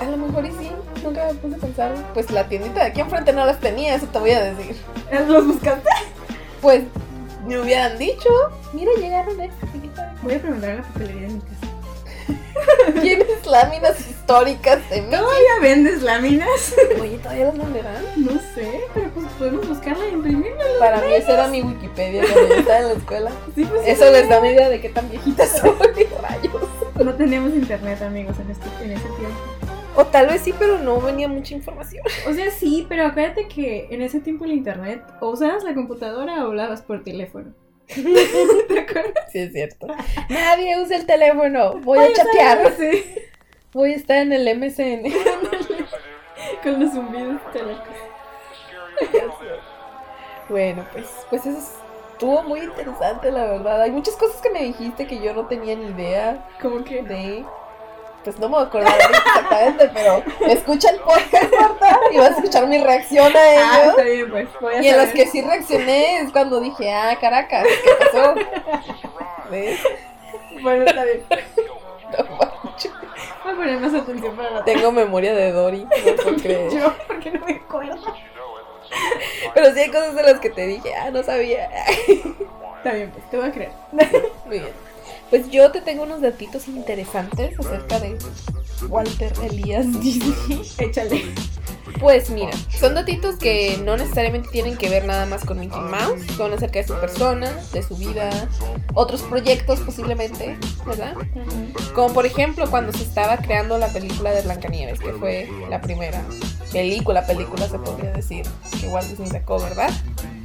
A lo mejor y sí, nunca me puse a pensar. Pues la tiendita de aquí enfrente no las tenía, eso te voy a decir. ¿Los buscaste? Pues me hubieran dicho, mira, llegaron estas. Voy a preguntar a la papelería de mi casa. ¿Tienes láminas históricas de Mickey? ¿Todavía vendes láminas? Oye, ¿todavía las venderán? No sé, pero pues podemos buscarla y imprimirla. Para mí esa era mi Wikipedia cuando yo estaba en la escuela. Sí, pues Eso les da una idea de qué tan viejitas soy, rayos. No teníamos internet, amigos, en, este, en ese tiempo. O tal vez sí, pero no venía mucha información. O sea, sí, pero acuérdate que en ese tiempo el internet o usabas la computadora o hablabas por teléfono. ¿Te acuerdas? Sí, es cierto. Nadie usa el teléfono. Voy a chatear. Sí, Voy a estar en el MSN. con los zumbidos teléfonos. Bueno, pues, pues eso estuvo muy interesante, la verdad. Hay muchas cosas que me dijiste que yo no tenía ni idea Como que de. Pues no me voy a acordar ahorita exactamente, pero escucha el podcast, Marta, y vas a escuchar mi reacción a Ah, ellos. está bien, pues. Voy a Y en las saber. que sí reaccioné es cuando dije, ah, Caracas, ¿qué pasó? ¿Ves? Bueno, está bien. No manches. Voy a poner más atención para la Tengo memoria de Dory, no puedo creer. Yo, porque no me acuerdo. Pero sí hay cosas de las que te dije, ah, no sabía. Está bien, pues te voy a creer. Muy bien. Pues yo te tengo unos datitos interesantes acerca de Walter Elías Disney. Échale. Pues mira, son datitos que no necesariamente tienen que ver nada más con Mickey Mouse, son acerca de su persona, de su vida, otros proyectos posiblemente, ¿verdad? Como por ejemplo cuando se estaba creando la película de Blancanieves, que fue la primera película, película se podría decir, que Walt Disney sacó, ¿verdad?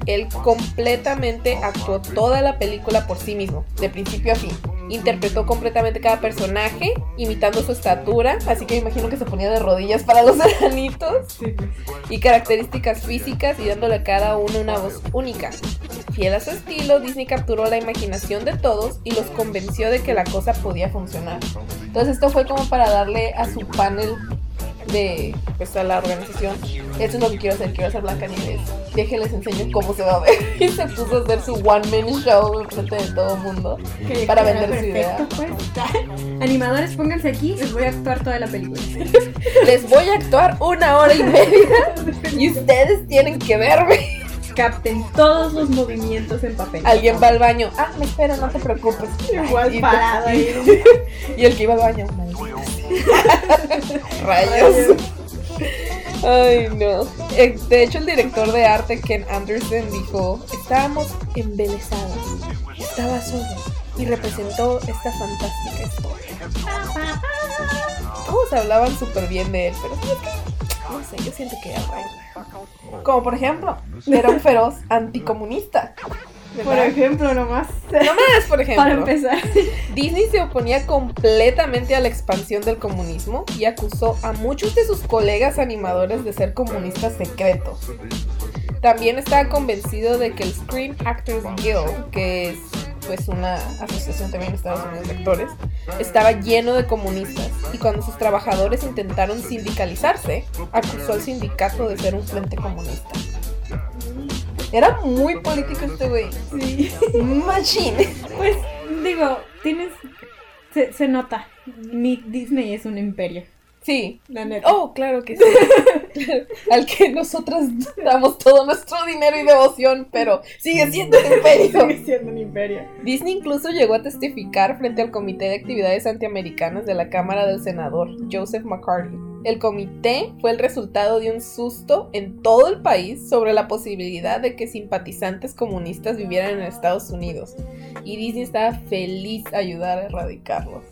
Él completamente actuó toda la película por sí mismo, de principio a fin. Interpretó completamente cada personaje, imitando su estatura, así que me imagino que se ponía de rodillas para los enanitos Sí, y características físicas y dándole a cada uno una voz única. Fiel a su estilo, Disney capturó la imaginación de todos y los convenció de que la cosa podía funcionar. Entonces esto fue como para darle a su panel de pues a la organización, esto es lo que quiero hacer, quiero hacer Blancanieves, déjenles enseño cómo se va a ver. Y se puso a hacer su one man show en frente de todo el mundo. Que Para vender su idea. pues. Animadores, pónganse aquí, les voy a actuar toda la película. Les voy a actuar una hora y media y ustedes tienen que verme. Capten todos los movimientos en papel. Alguien va al baño. Ah, me espero, no te preocupes. Igual Y- parado ahí. Y el que iba al baño. Rayos. Ay, no. Eh, De hecho, el director de arte, Ken Anderson, dijo: Estábamos embelesados. Estaba solo y representó esta fantástica historia. todos hablaban súper bien de él, pero no sé, yo siento que era raro. Como por ejemplo, era un feroz anticomunista. Por ejemplo, nomás. No más, por ejemplo. Para empezar. Disney se oponía completamente a la expansión del comunismo y acusó a muchos de sus colegas animadores de ser comunistas secretos. También estaba convencido de que el Screen Actors Guild, que es pues una asociación también en Estados Unidos de actores, estaba lleno de comunistas y cuando sus trabajadores intentaron sindicalizarse, acusó al sindicato de ser un frente comunista. Era muy político este güey. Sí. Machine. Pues, digo, tienes. Se, se nota. Mi Disney es un imperio. Sí, La neta. Oh, claro que sí. Al que nosotras damos todo nuestro dinero y devoción, pero sigue siendo un imperio. Sigue siendo un imperio. Disney incluso llegó a testificar frente al Comité de Actividades Antiamericanas de la Cámara del Senador, Joseph McCarthy. El comité fue el resultado de un susto en todo el país sobre la posibilidad de que simpatizantes comunistas vivieran en Estados Unidos, y Disney estaba feliz a ayudar a erradicarlos.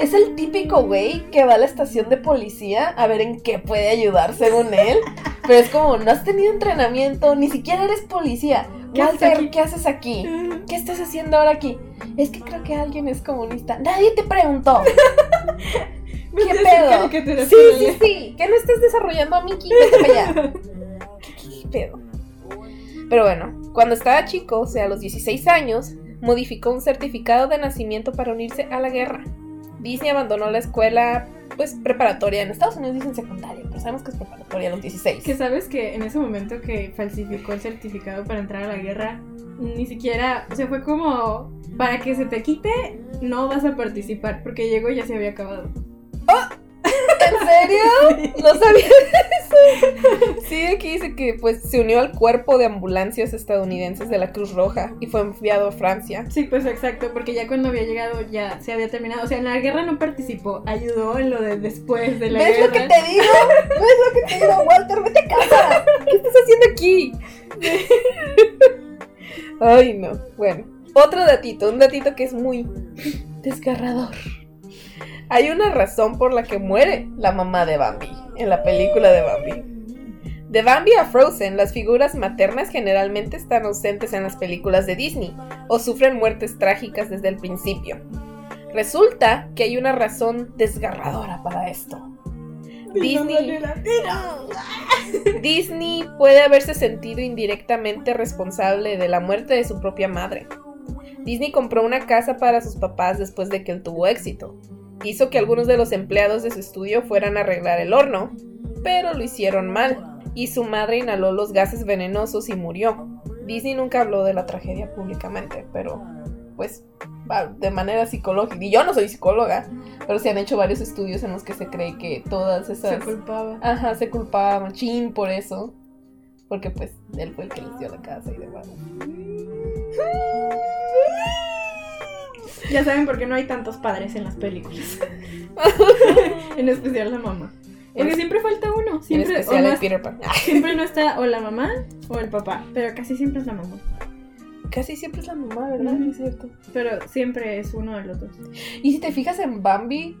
Es el típico güey que va a la estación de policía a ver en qué puede ayudar según él. Pero es como, no has tenido entrenamiento, ni siquiera eres policía. ¿Qué haces Walter, aquí? ¿qué haces aquí? ¿Qué estás haciendo ahora aquí? Es que creo que alguien es comunista. Nadie te preguntó. ¿Qué pedo? Sí, sí, sí. ¿Qué no estás desarrollando a Mickey? Vete para allá. ¿Qué, qué pedo? Pero bueno, cuando estaba chico, o sea, a los 16 años, modificó un certificado de nacimiento para unirse a la guerra. Disney abandonó la escuela, pues, preparatoria. En Estados Unidos dicen secundaria, pero sabemos que es preparatoria a los 16. Que sabes que en ese momento que falsificó el certificado para entrar a la guerra, ni siquiera, o sea, fue como, para que se te quite, no vas a participar, porque llegó y ya se había acabado. ¿En serio? No sabía eso. Sí, aquí dice que pues se unió al cuerpo de ambulancias estadounidenses de la Cruz Roja y fue enviado a Francia. Sí, pues exacto, porque ya cuando había llegado ya se había terminado. O sea, en la guerra no participó, ayudó en lo de después de la ¿Ves guerra. lo que te digo? ¿Ves lo que te digo, Walter? Vete a casa. ¿Qué estás haciendo aquí? Ay, no. Bueno, otro datito, un datito que es muy desgarrador. Hay una razón por la que muere la mamá de Bambi en la película de Bambi. De Bambi a Frozen, las figuras maternas generalmente están ausentes en las películas de Disney o sufren muertes trágicas desde el principio. Resulta que hay una razón desgarradora para esto. Disney, Disney puede haberse sentido indirectamente responsable de la muerte de su propia madre. Disney compró una casa para sus papás después de que él tuvo éxito. Hizo que algunos de los empleados de su estudio fueran a arreglar el horno, pero lo hicieron mal, y su madre inhaló los gases venenosos y murió. Disney nunca habló de la tragedia públicamente, pero pues de manera psicológica. Y yo no soy psicóloga, pero se han hecho varios estudios en los que se cree que todas Se esas... culpaba. Ajá, se culpaba a Machín por eso. Porque pues él fue el que les dio la casa y demás. Ya saben por qué no hay tantos padres en las películas. en especial la mamá. Porque En- siempre falta uno. Siempre, o especial Peter Pan. siempre no está o la mamá o el papá. Pero casi siempre es la mamá. Casi siempre es la mamá, ¿verdad? Es cierto. Pero siempre es uno de los dos. Y si te fijas en Bambi,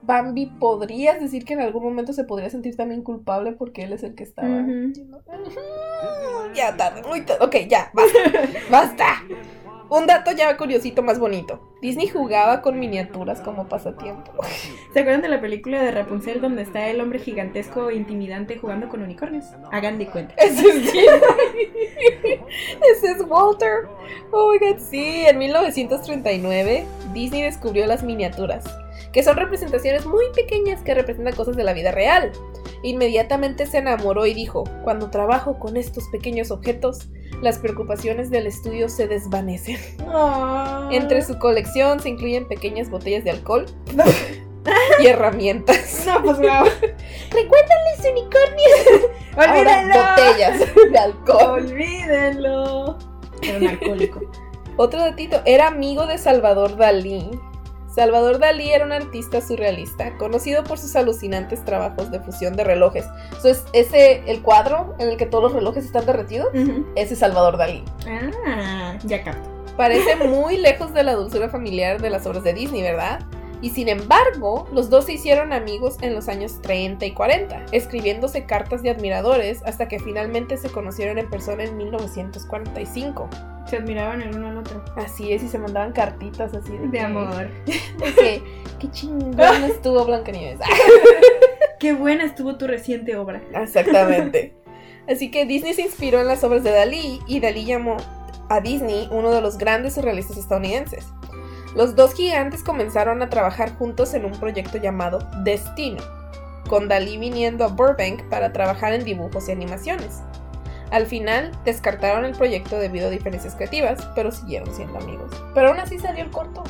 Bambi podrías decir que en algún momento se podría sentir también culpable porque él es el que estaba. Ya tarde, muy tarde. Ok, ya, basta. basta. Un dato ya curiosito más bonito. Disney jugaba con miniaturas como pasatiempo. ¿Se acuerdan de la película de Rapunzel donde está el hombre gigantesco e intimidante jugando con unicornios? Hagan de cuenta. Ese es Ese es Walter. Oh my god, sí. En 1939, Disney descubrió las miniaturas, que son representaciones muy pequeñas que representan cosas de la vida real. Inmediatamente se enamoró y dijo: Cuando trabajo con estos pequeños objetos, las preocupaciones del estudio se desvanecen. Entre su colección se incluyen pequeñas botellas de alcohol y herramientas. No, pues wow. Recuerdan los unicornios. Botellas de alcohol. ¡Olvídenlo! Era un alcohólico. Otro datito, era amigo de Salvador Dalí. Salvador Dalí era un artista surrealista, conocido por sus alucinantes trabajos de fusión de relojes. Entonces, ese, el cuadro en el que todos los relojes están derretidos, ese es Salvador Dalí. Ah, ya capto. Parece muy lejos de la dulzura familiar de las obras de Disney, ¿verdad? Y sin embargo, los dos se hicieron amigos en los años 30 y 40, escribiéndose cartas de admiradores hasta que finalmente se conocieron en persona en 1945. Se admiraban el uno al otro. Así es, y se mandaban cartitas así de, De que- amor. de que, qué chingón estuvo Blancanieves. Qué buena estuvo tu reciente obra. Exactamente. Así que Disney se inspiró en las obras de Dalí y Dalí llamó a Disney uno de los grandes surrealistas estadounidenses. Los dos gigantes comenzaron a trabajar juntos en un proyecto llamado Destino, con Dalí viniendo a Burbank para trabajar en dibujos y animaciones. Al final descartaron el proyecto debido a diferencias creativas, pero siguieron siendo amigos. Pero aún así salió el corto.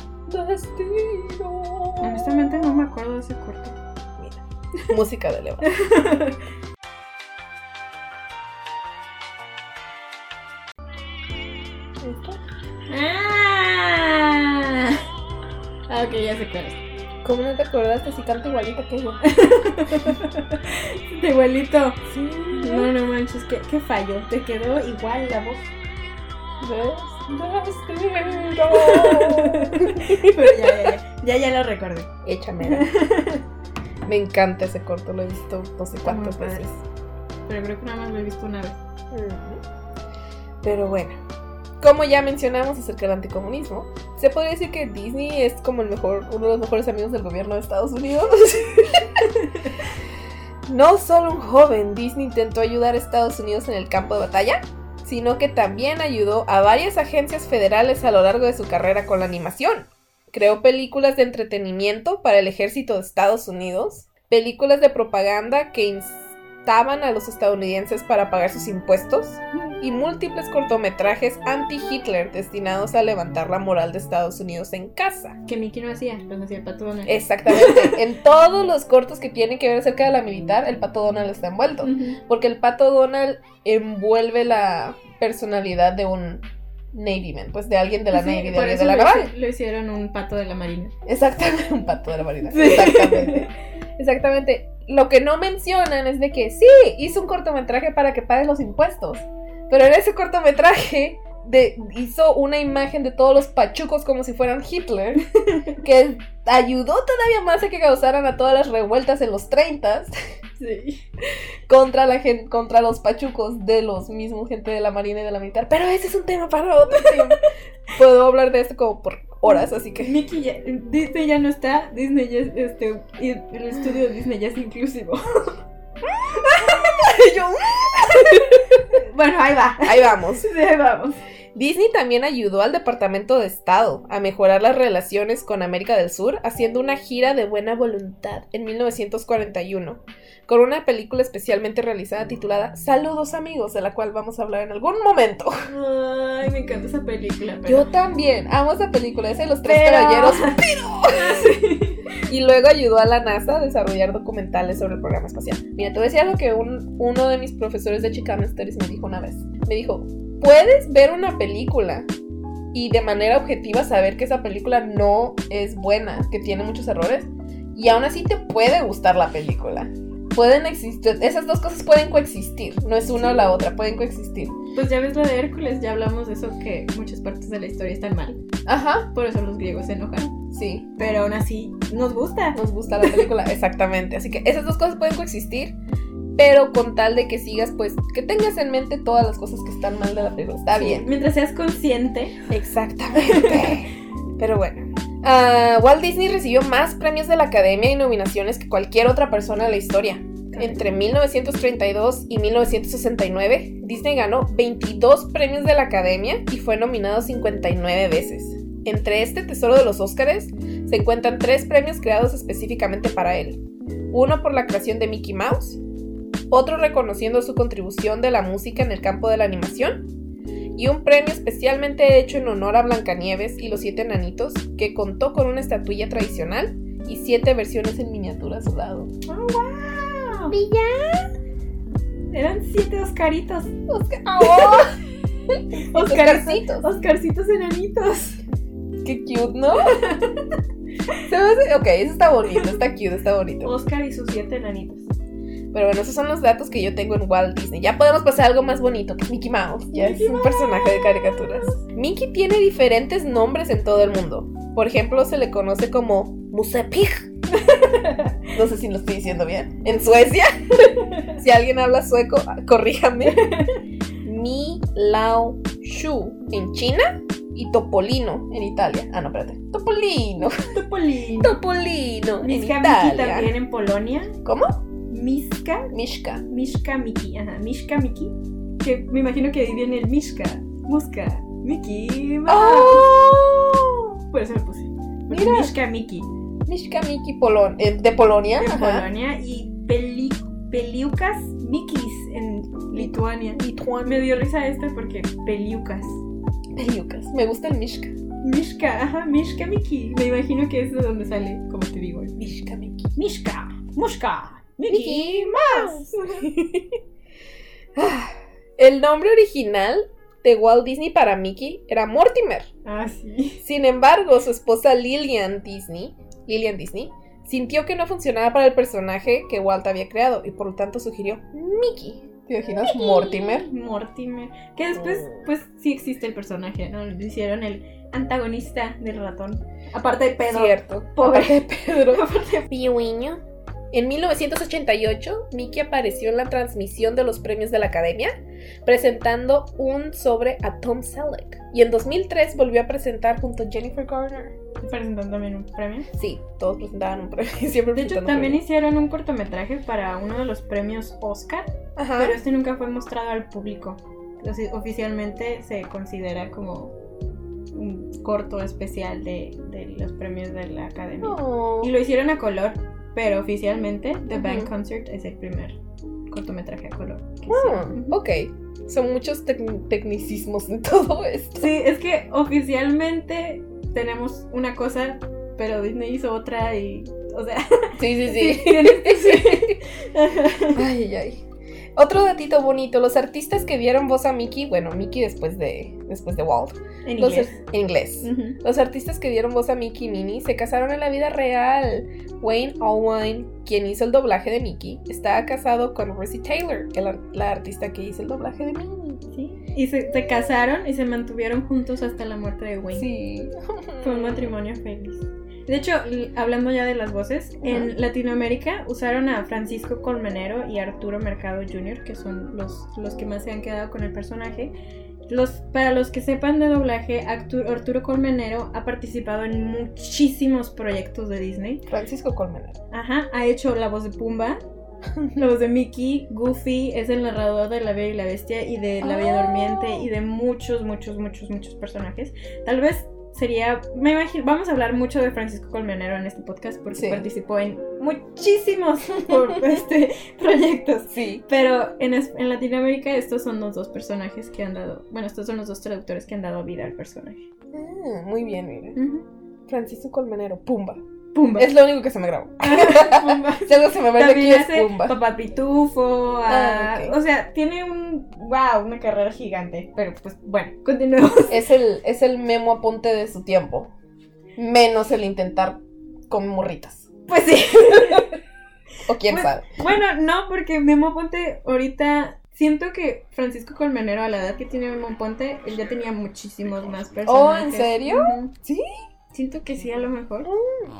Destino. Honestamente no me acuerdo de ese corto. Mira, música de Leo. Ah, Ah, ok, ya sé cuál es. ¿Cómo no te acordaste si canta igualita que yo? De igualito. Sí. No, no manches, ¿qué, qué fallo? Te quedó igual la voz. Pero ya, ya, ya. Ya, ya lo recordé. Échame. Me encanta ese corto, lo he visto no sé cuántas padre. veces. Pero creo que nada más lo he visto una vez. Pero bueno, como ya mencionamos acerca del anticomunismo, se podría decir que Disney es como el mejor, uno de los mejores amigos del gobierno de Estados Unidos. no solo un joven, Disney intentó ayudar a Estados Unidos en el campo de batalla, sino que también ayudó a varias agencias federales a lo largo de su carrera con la animación. Creó películas de entretenimiento para el ejército de Estados Unidos, películas de propaganda que instaban a los estadounidenses para pagar sus impuestos, y múltiples cortometrajes anti-Hitler destinados a levantar la moral de Estados Unidos en casa. Que Mickey no hacía, los hacía el pato Donald. Exactamente. en todos los cortos que tienen que ver acerca de la militar, el pato Donald está envuelto. Porque el pato Donald envuelve la personalidad de un Navyman, pues de alguien de la Sí, Navy, de eso de la naval. Lo hicieron un pato de la marina. Exactamente, un pato de la marina. Sí. Exactamente. Exactamente. Lo que no mencionan es de que sí, hizo un cortometraje para que pagues los impuestos. Pero en ese cortometraje de, hizo una imagen de todos los pachucos como si fueran Hitler, que ayudó todavía más a que causaran a todas las revueltas en los 30 Sí. contra la gente, contra los pachucos de los mismos gente de la marina y de la militar. Pero ese es un tema para otro tiempo. Puedo hablar de esto como por horas, así que Mickey ya, Disney ya no está, Disney ya es, este, el estudio de Disney ya es inclusivo. yo, Bueno, ahí va. ahí vamos. Sí, ahí vamos. Disney también ayudó al Departamento de Estado a mejorar las relaciones con América del Sur haciendo una gira de buena voluntad en 1941 con una película especialmente realizada titulada Saludos amigos, de la cual vamos a hablar en algún momento. Ay, me encanta esa película. Pero... Yo también amo esa película, es de los tres Pero- caballeros sí. y luego ayudó a la NASA a desarrollar documentales sobre el programa espacial. Mira, te voy a decir algo que un- uno de mis profesores de Chicano Stories me dijo una vez. Me dijo, puedes ver una película y de manera objetiva saber que esa película no es buena, que tiene muchos errores, y aún así te puede gustar la película. Pueden existir, esas dos cosas pueden coexistir, no es una o la otra, pueden coexistir. Pues ya ves lo de Hércules, ya hablamos de eso, que muchas partes de la historia están mal. Ajá, Por eso los griegos se enojan. sí, Pero aún así, nos gusta. nos gusta la película, exactamente. Así que esas dos cosas pueden coexistir, pero con tal de que sigas, pues, que tengas en mente todas las cosas que están mal de la película. Está bien. Mientras seas consciente. Exactamente. Pero bueno. Ah, Walt Disney recibió más premios de la Academia y nominaciones que cualquier otra persona en la historia. Entre 1932 y 1969, Disney ganó 22 premios de la Academia y fue nominado 59 veces. Entre este tesoro de los Óscares se encuentran tres premios creados específicamente para él. Uno por la creación de Mickey Mouse, otro reconociendo su contribución de la música en el campo de la animación y un premio especialmente hecho en honor a Blancanieves y los siete enanitos, que contó con una estatuilla tradicional y siete versiones en miniatura a su lado. ¡Oh, wow! Eran siete Oscaritos. Oscar- ¡Oh! Oscarcitos. Oscarcitos enanitos. ¡Qué cute, ¿no? Hace- Ok, eso está bonito, está cute, está bonito. Oscar y sus siete enanitos. Pero bueno, esos son los datos que yo tengo en Walt Disney. Ya podemos pasar a algo más bonito, que es Mickey Mouse. Ya Mickey es un personaje de caricaturas. Mickey tiene diferentes nombres en todo el mundo. Por ejemplo, se le conoce como Musepig. No sé si lo estoy diciendo bien. En Suecia. Si alguien habla sueco, corríjame. Mi Lao Shu en China y Topolino en Italia. Ah, no, espérate. Topolino. Topolino. Topolino en Italia. también en Polonia. ¿Cómo? Miska. Mishka. Mishka Miki. Ajá, Mishka Miki. Que me imagino que ahí viene el Mishka. Muska. Miki. ¡Oh! Por eso lo puse. Mira. Mishka Miki. Mishka Miki Polon eh, de Polonia. Ajá. Polonia. Y Peli, Peliukas Mikis en Lituania. Lituania. Me dio risa esto porque Peliukas. Peliucas. Me gusta el Mishka. Mishka, ajá, Mishka Miki. Me imagino que es de donde sale, como te digo. Mishka Miki. Mishka, Mushka, Mickey Mouse. El nombre original de Walt Disney para Mickey era Mortimer. Ah, sí. Sin embargo, su esposa Lillian Disney, Lillian Disney, sintió que no funcionaba para el personaje que Walt había creado y por lo tanto sugirió Mickey. ¿Te imaginas? Mortimer. Mortimer. Que después, pues sí existe el personaje, ¿no? Le hicieron el antagonista del ratón. Aparte de Pedro. Cierto. Pobre. Aparte de Pedro. Aparte de- Piuiño. En 1988, Mickey apareció en la transmisión de los premios de la Academia, presentando un sobre a Tom Selleck. Y en 2003 volvió a presentar junto a Jennifer Garner. Presentan también un premio. Sí, todos presentaban un premio. Siempre De hecho, también premios. hicieron un cortometraje para uno de los premios Oscar, Ajá. pero este nunca fue mostrado al público. Entonces, oficialmente se considera como un corto especial de, de los premios de la academia. Oh. Y lo hicieron a color, pero oficialmente The. Band Concert es el primer cortometraje a color. que Ah, ok. Son muchos tec- tecnicismos en todo esto. Sí, es que oficialmente tenemos una cosa, pero Disney hizo otra y... O sea, Sí, sí, sí. sí, sí. Ay, ay, ay. Otro datito bonito, los artistas que dieron voz a Mickey, bueno, Mickey después de, después de Walt, en los- inglés. en inglés. Los artistas que dieron voz a Mickey y Minnie se casaron en la vida real. Wayne Allwine, quien hizo el doblaje de Mickey, está casado con Rosie Taylor, el la artista que hizo el doblaje de Minnie. Sí. Y se, se casaron y se mantuvieron juntos hasta la muerte de Wayne. Sí. Fue un matrimonio feliz. De hecho, hablando ya de las voces, en Latinoamérica usaron a Francisco Colmenero y Arturo Mercado Jr., que son los, los que más se han quedado con el personaje. Los, para los que sepan de doblaje, Actu- Arturo Colmenero ha participado en muchísimos proyectos de Disney. Francisco Colmenero. Ajá, ha hecho la voz de Pumba, la voz de Mickey, Goofy, es el narrador de La Bella y la Bestia y de La Bella. Durmiente y de muchos, muchos, muchos, muchos personajes. Tal vez sería, me imagino, vamos a hablar mucho de Francisco Colmenero en este podcast porque Sí. participó en muchísimos por- este, proyectos. Sí. Pero en, en Latinoamérica estos son los dos personajes que han dado, bueno, estos son los dos traductores que han dado vida al personaje. Ah, muy bien, mira. Francisco Colmenero, Pumba. Pumba. Es lo único que se me grabó. Pumba. Si algo se me va de aquí es Pumba. Papá Pitufo, Ah, ok. o sea, tiene un, wow, una carrera gigante, pero pues bueno, continuemos. Es el, es el memo aponte de su tiempo. Menos el intentar con morritas. Pues sí, O quién Pues, sabe. bueno, no, porque Memo Ponte ahorita, siento que Francisco Colmenero a la edad que tiene Memo Ponte, él ya tenía muchísimos más personajes. Oh, ¿en serio? Sí. Siento que sí, a lo mejor.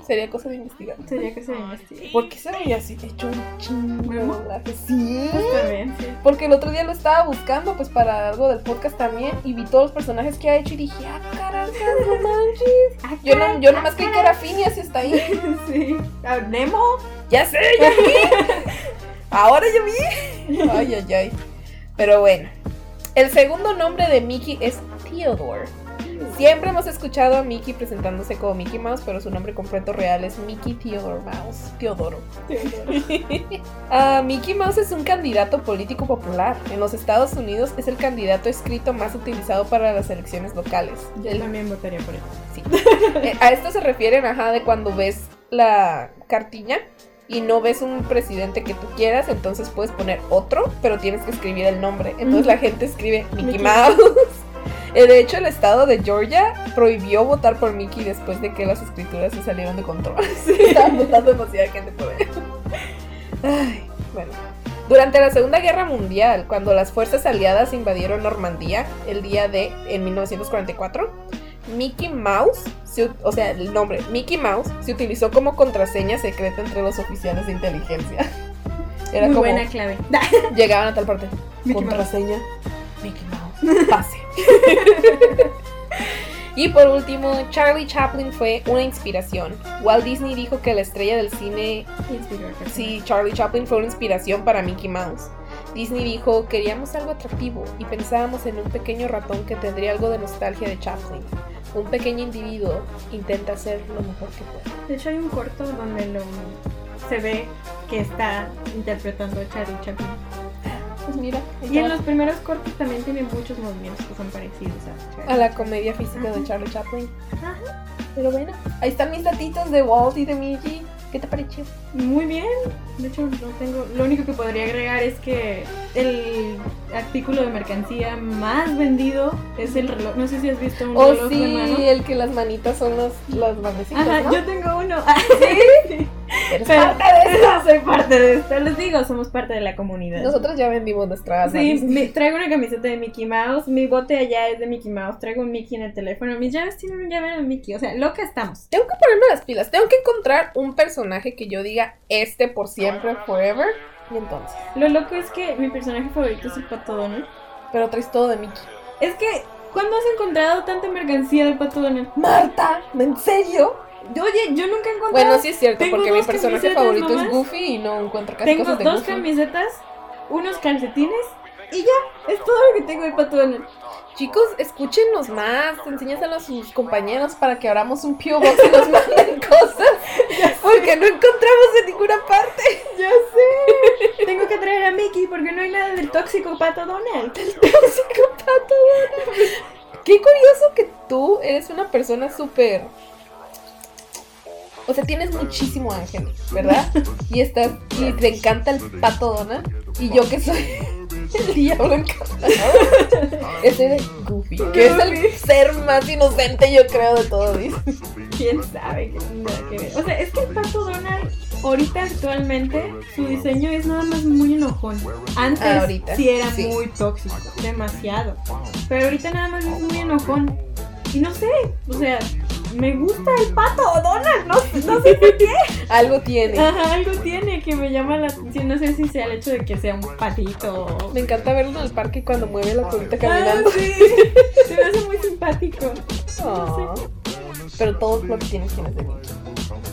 Sería cosa de investigar. Sería que se investigue. ¿Por qué se veía así? De hecho, un chingo de doblaje. Sí. También, sí. Porque el otro día lo estaba buscando, pues para algo del podcast también, y vi todos los personajes que ha hecho y dije, ah, caramba, no manches. Ah, Yo, no, yo nomás creí que era Phineas y está ahí. Sí. Ah, Nemo. Ya sé, ya vi. Ahora ya vi. Ay, ay, ay. Pero bueno. El segundo nombre de Mickey es Theodore. Siempre hemos escuchado a Mickey presentándose como Mickey Mouse, pero su nombre completo real es Mickey Theodore Mouse. Teodoro. Ah, Mickey Mouse es un candidato político popular. En los Estados Unidos es el candidato escrito más utilizado para las elecciones locales. Yo El- también votaría por él. Sí. Eh, a esto se refieren, ajá, de cuando ves la cartilla y no ves un presidente que tú quieras, entonces puedes poner otro, pero tienes que escribir el nombre. Entonces la gente escribe Mickey Mickey. Mouse. Eh, De hecho, el estado de Georgia prohibió votar por Mickey después de que las escrituras se salieron de control. Estaban votando demasiada gente por él. Ay, bueno. Durante la Segunda Guerra Mundial, cuando las fuerzas aliadas invadieron Normandía el día de en 1944, Mickey Mouse, se o sea, el nombre Mickey Mouse se utilizó como contraseña secreta entre los oficiales de inteligencia. Era Muy como buena clave. llegaban a tal parte. Mickey contraseña Mouse. Pase. y por último, Charlie Chaplin fue una inspiración. Walt Disney dijo que la estrella del cine Sí, Charlie Chaplin fue una inspiración para Mickey Mouse. Disney dijo, queríamos algo atractivo y pensábamos en un pequeño ratón que tendría algo de nostalgia de Chaplin. Un pequeño individuo intenta hacer lo mejor que puede. De hecho hay un corto donde lo se ve que está interpretando a Charlie Chaplin. Pues mira, Y en los primeros cortos también tiene muchos movimientos que son parecidos a Charlie. a la comedia física de. Charlie Chaplin. Ajá. Pero bueno, ahí están mis datitos de Walt y de Mickey. ¿Qué te pareció? Muy bien. De hecho, no tengo. Lo único que podría agregar es que el artículo de mercancía más vendido es el reloj. No sé si has visto un Oh, reloj de sí, mano. el que las manitas son los, las bandecitas, Ajá, ¿no? yo tengo uno. Eres Pero parte de eso. soy parte de esto. Les digo, somos parte de la comunidad. Nosotros ya vendimos nuestras Sí, traigo una camiseta de Mickey Mouse, mi bote allá es de Mickey Mouse, traigo un Mickey en el teléfono, mis llaves tienen un llavero de Mickey, o sea, loca estamos. Tengo que ponerme las pilas. Tengo que encontrar un personaje que yo diga este por siempre, forever. Y entonces. Lo loco es que mi personaje favorito es el Pato Donald. Pero traes todo de Mickey. Es que, ¿cuándo has encontrado tanta mercancía del Pato Donald? Marta, ¿en serio? Oye, yo nunca he encontrado... Bueno, sí es cierto, Tengo porque mi personaje favorito nomás. es Goofy y no encuentro casi Tengo cosas de dos Goofy. camisetas, unos calcetines y ya, es todo lo que tengo del Pato Donald. Chicos, escúchenos más, enséñaselo a sus compañeros para que abramos un P.O. Box y nos manden cosas. Porque no encontramos en ninguna parte. Ya sé. tengo que traer a Mickey porque no hay nada del tóxico Pato Donald. Tóxico pato Donald. Qué curioso que tú eres una persona súper. O sea, tienes muchísimo ángel, ¿verdad? Y estás. Y te encanta el pato Donald. Y yo que soy el diablo encarnado. Ese de Goofy, que es el ser más inocente, yo creo, de todo Disney. quién sabe que nada que ver. O sea, es que el pato Donald, ahorita actualmente, su diseño es nada más muy enojón. Antes ahorita, sí era sí. muy tóxico, demasiado. Pero ahorita nada más es muy enojón. Y no sé, o sea, me gusta el pato Donald, no, no sé por qué. Algo tiene. Ajá, algo tiene que me llama la atención. No sé si sea el hecho de que sea un patito. Me encanta verlo en el parque cuando mueve la colita Ah, caminando. sí. Se me hace muy simpático. Aw. Pero todo lo que tienes tienes de.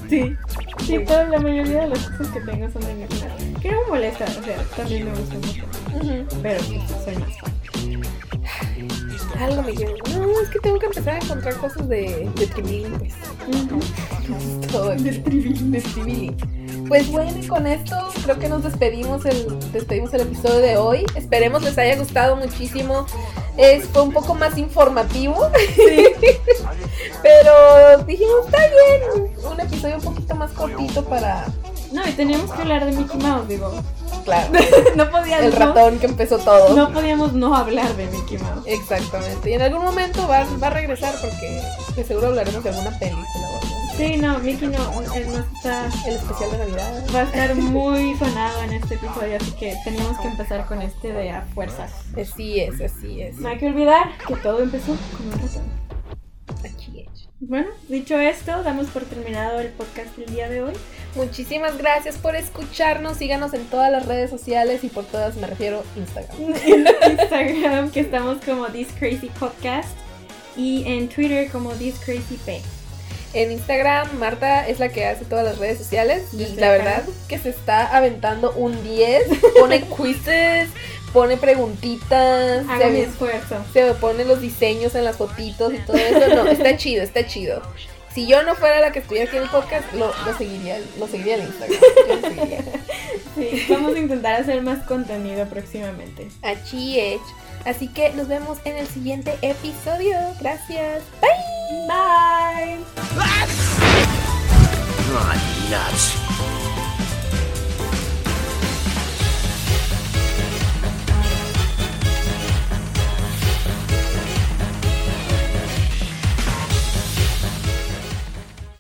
Sí, sí, toda la mayoría de las cosas que tengo son de mi hermana. Que no me molesta, o sea, también me gusta mucho. Pero sí, soy más fan. Algo me dice, no, es que tengo que empezar a encontrar cosas de, de Tribili, pues. De Tribili. De Tribili. Pues bueno, y con esto creo que nos despedimos el, despedimos el episodio de hoy. Esperemos les haya gustado muchísimo. Es, fue un poco más informativo, Sí, pero dijimos, está bien, un episodio un poquito más cortito para, no, y teníamos que hablar de Mickey Mouse, digo. Claro, No podíamos. el ratón que empezó todo. No, podíamos no hablar de Mickey Mouse. Exactamente. Y en algún momento va, va a regresar porque de seguro hablaremos de alguna película o algo. Sí, no, Mickey no, él no está. El especial de Navidad. Va a estar muy sonado en este episodio, así que teníamos que empezar con este de a fuerzas. Así es, así es. No hay que olvidar que todo empezó con un ratón. Bueno, dicho esto, damos por terminado el podcast del día de hoy. Muchísimas gracias por escucharnos. Síganos en todas las redes sociales y por todas me refiero Instagram. En Instagram, que estamos como This Crazy Podcast. Y en Twitter como This Crazy P. En Instagram, Marta es la que hace todas las redes sociales y la verdad que se está aventando un 10. Pone quizzes, pone preguntitas, Hago mi se, esfuerzo. se pone los diseños en las fotitos y todo eso. No, está chido, está chido. Si yo no fuera la que estuviera aquí en el podcast, lo, lo seguiría, lo seguiría en Instagram. Yo lo seguiría. Sí, vamos a intentar hacer más contenido próximamente. Así es. Así que nos vemos en el siguiente episodio. Gracias. Bye. Bye. Nuts.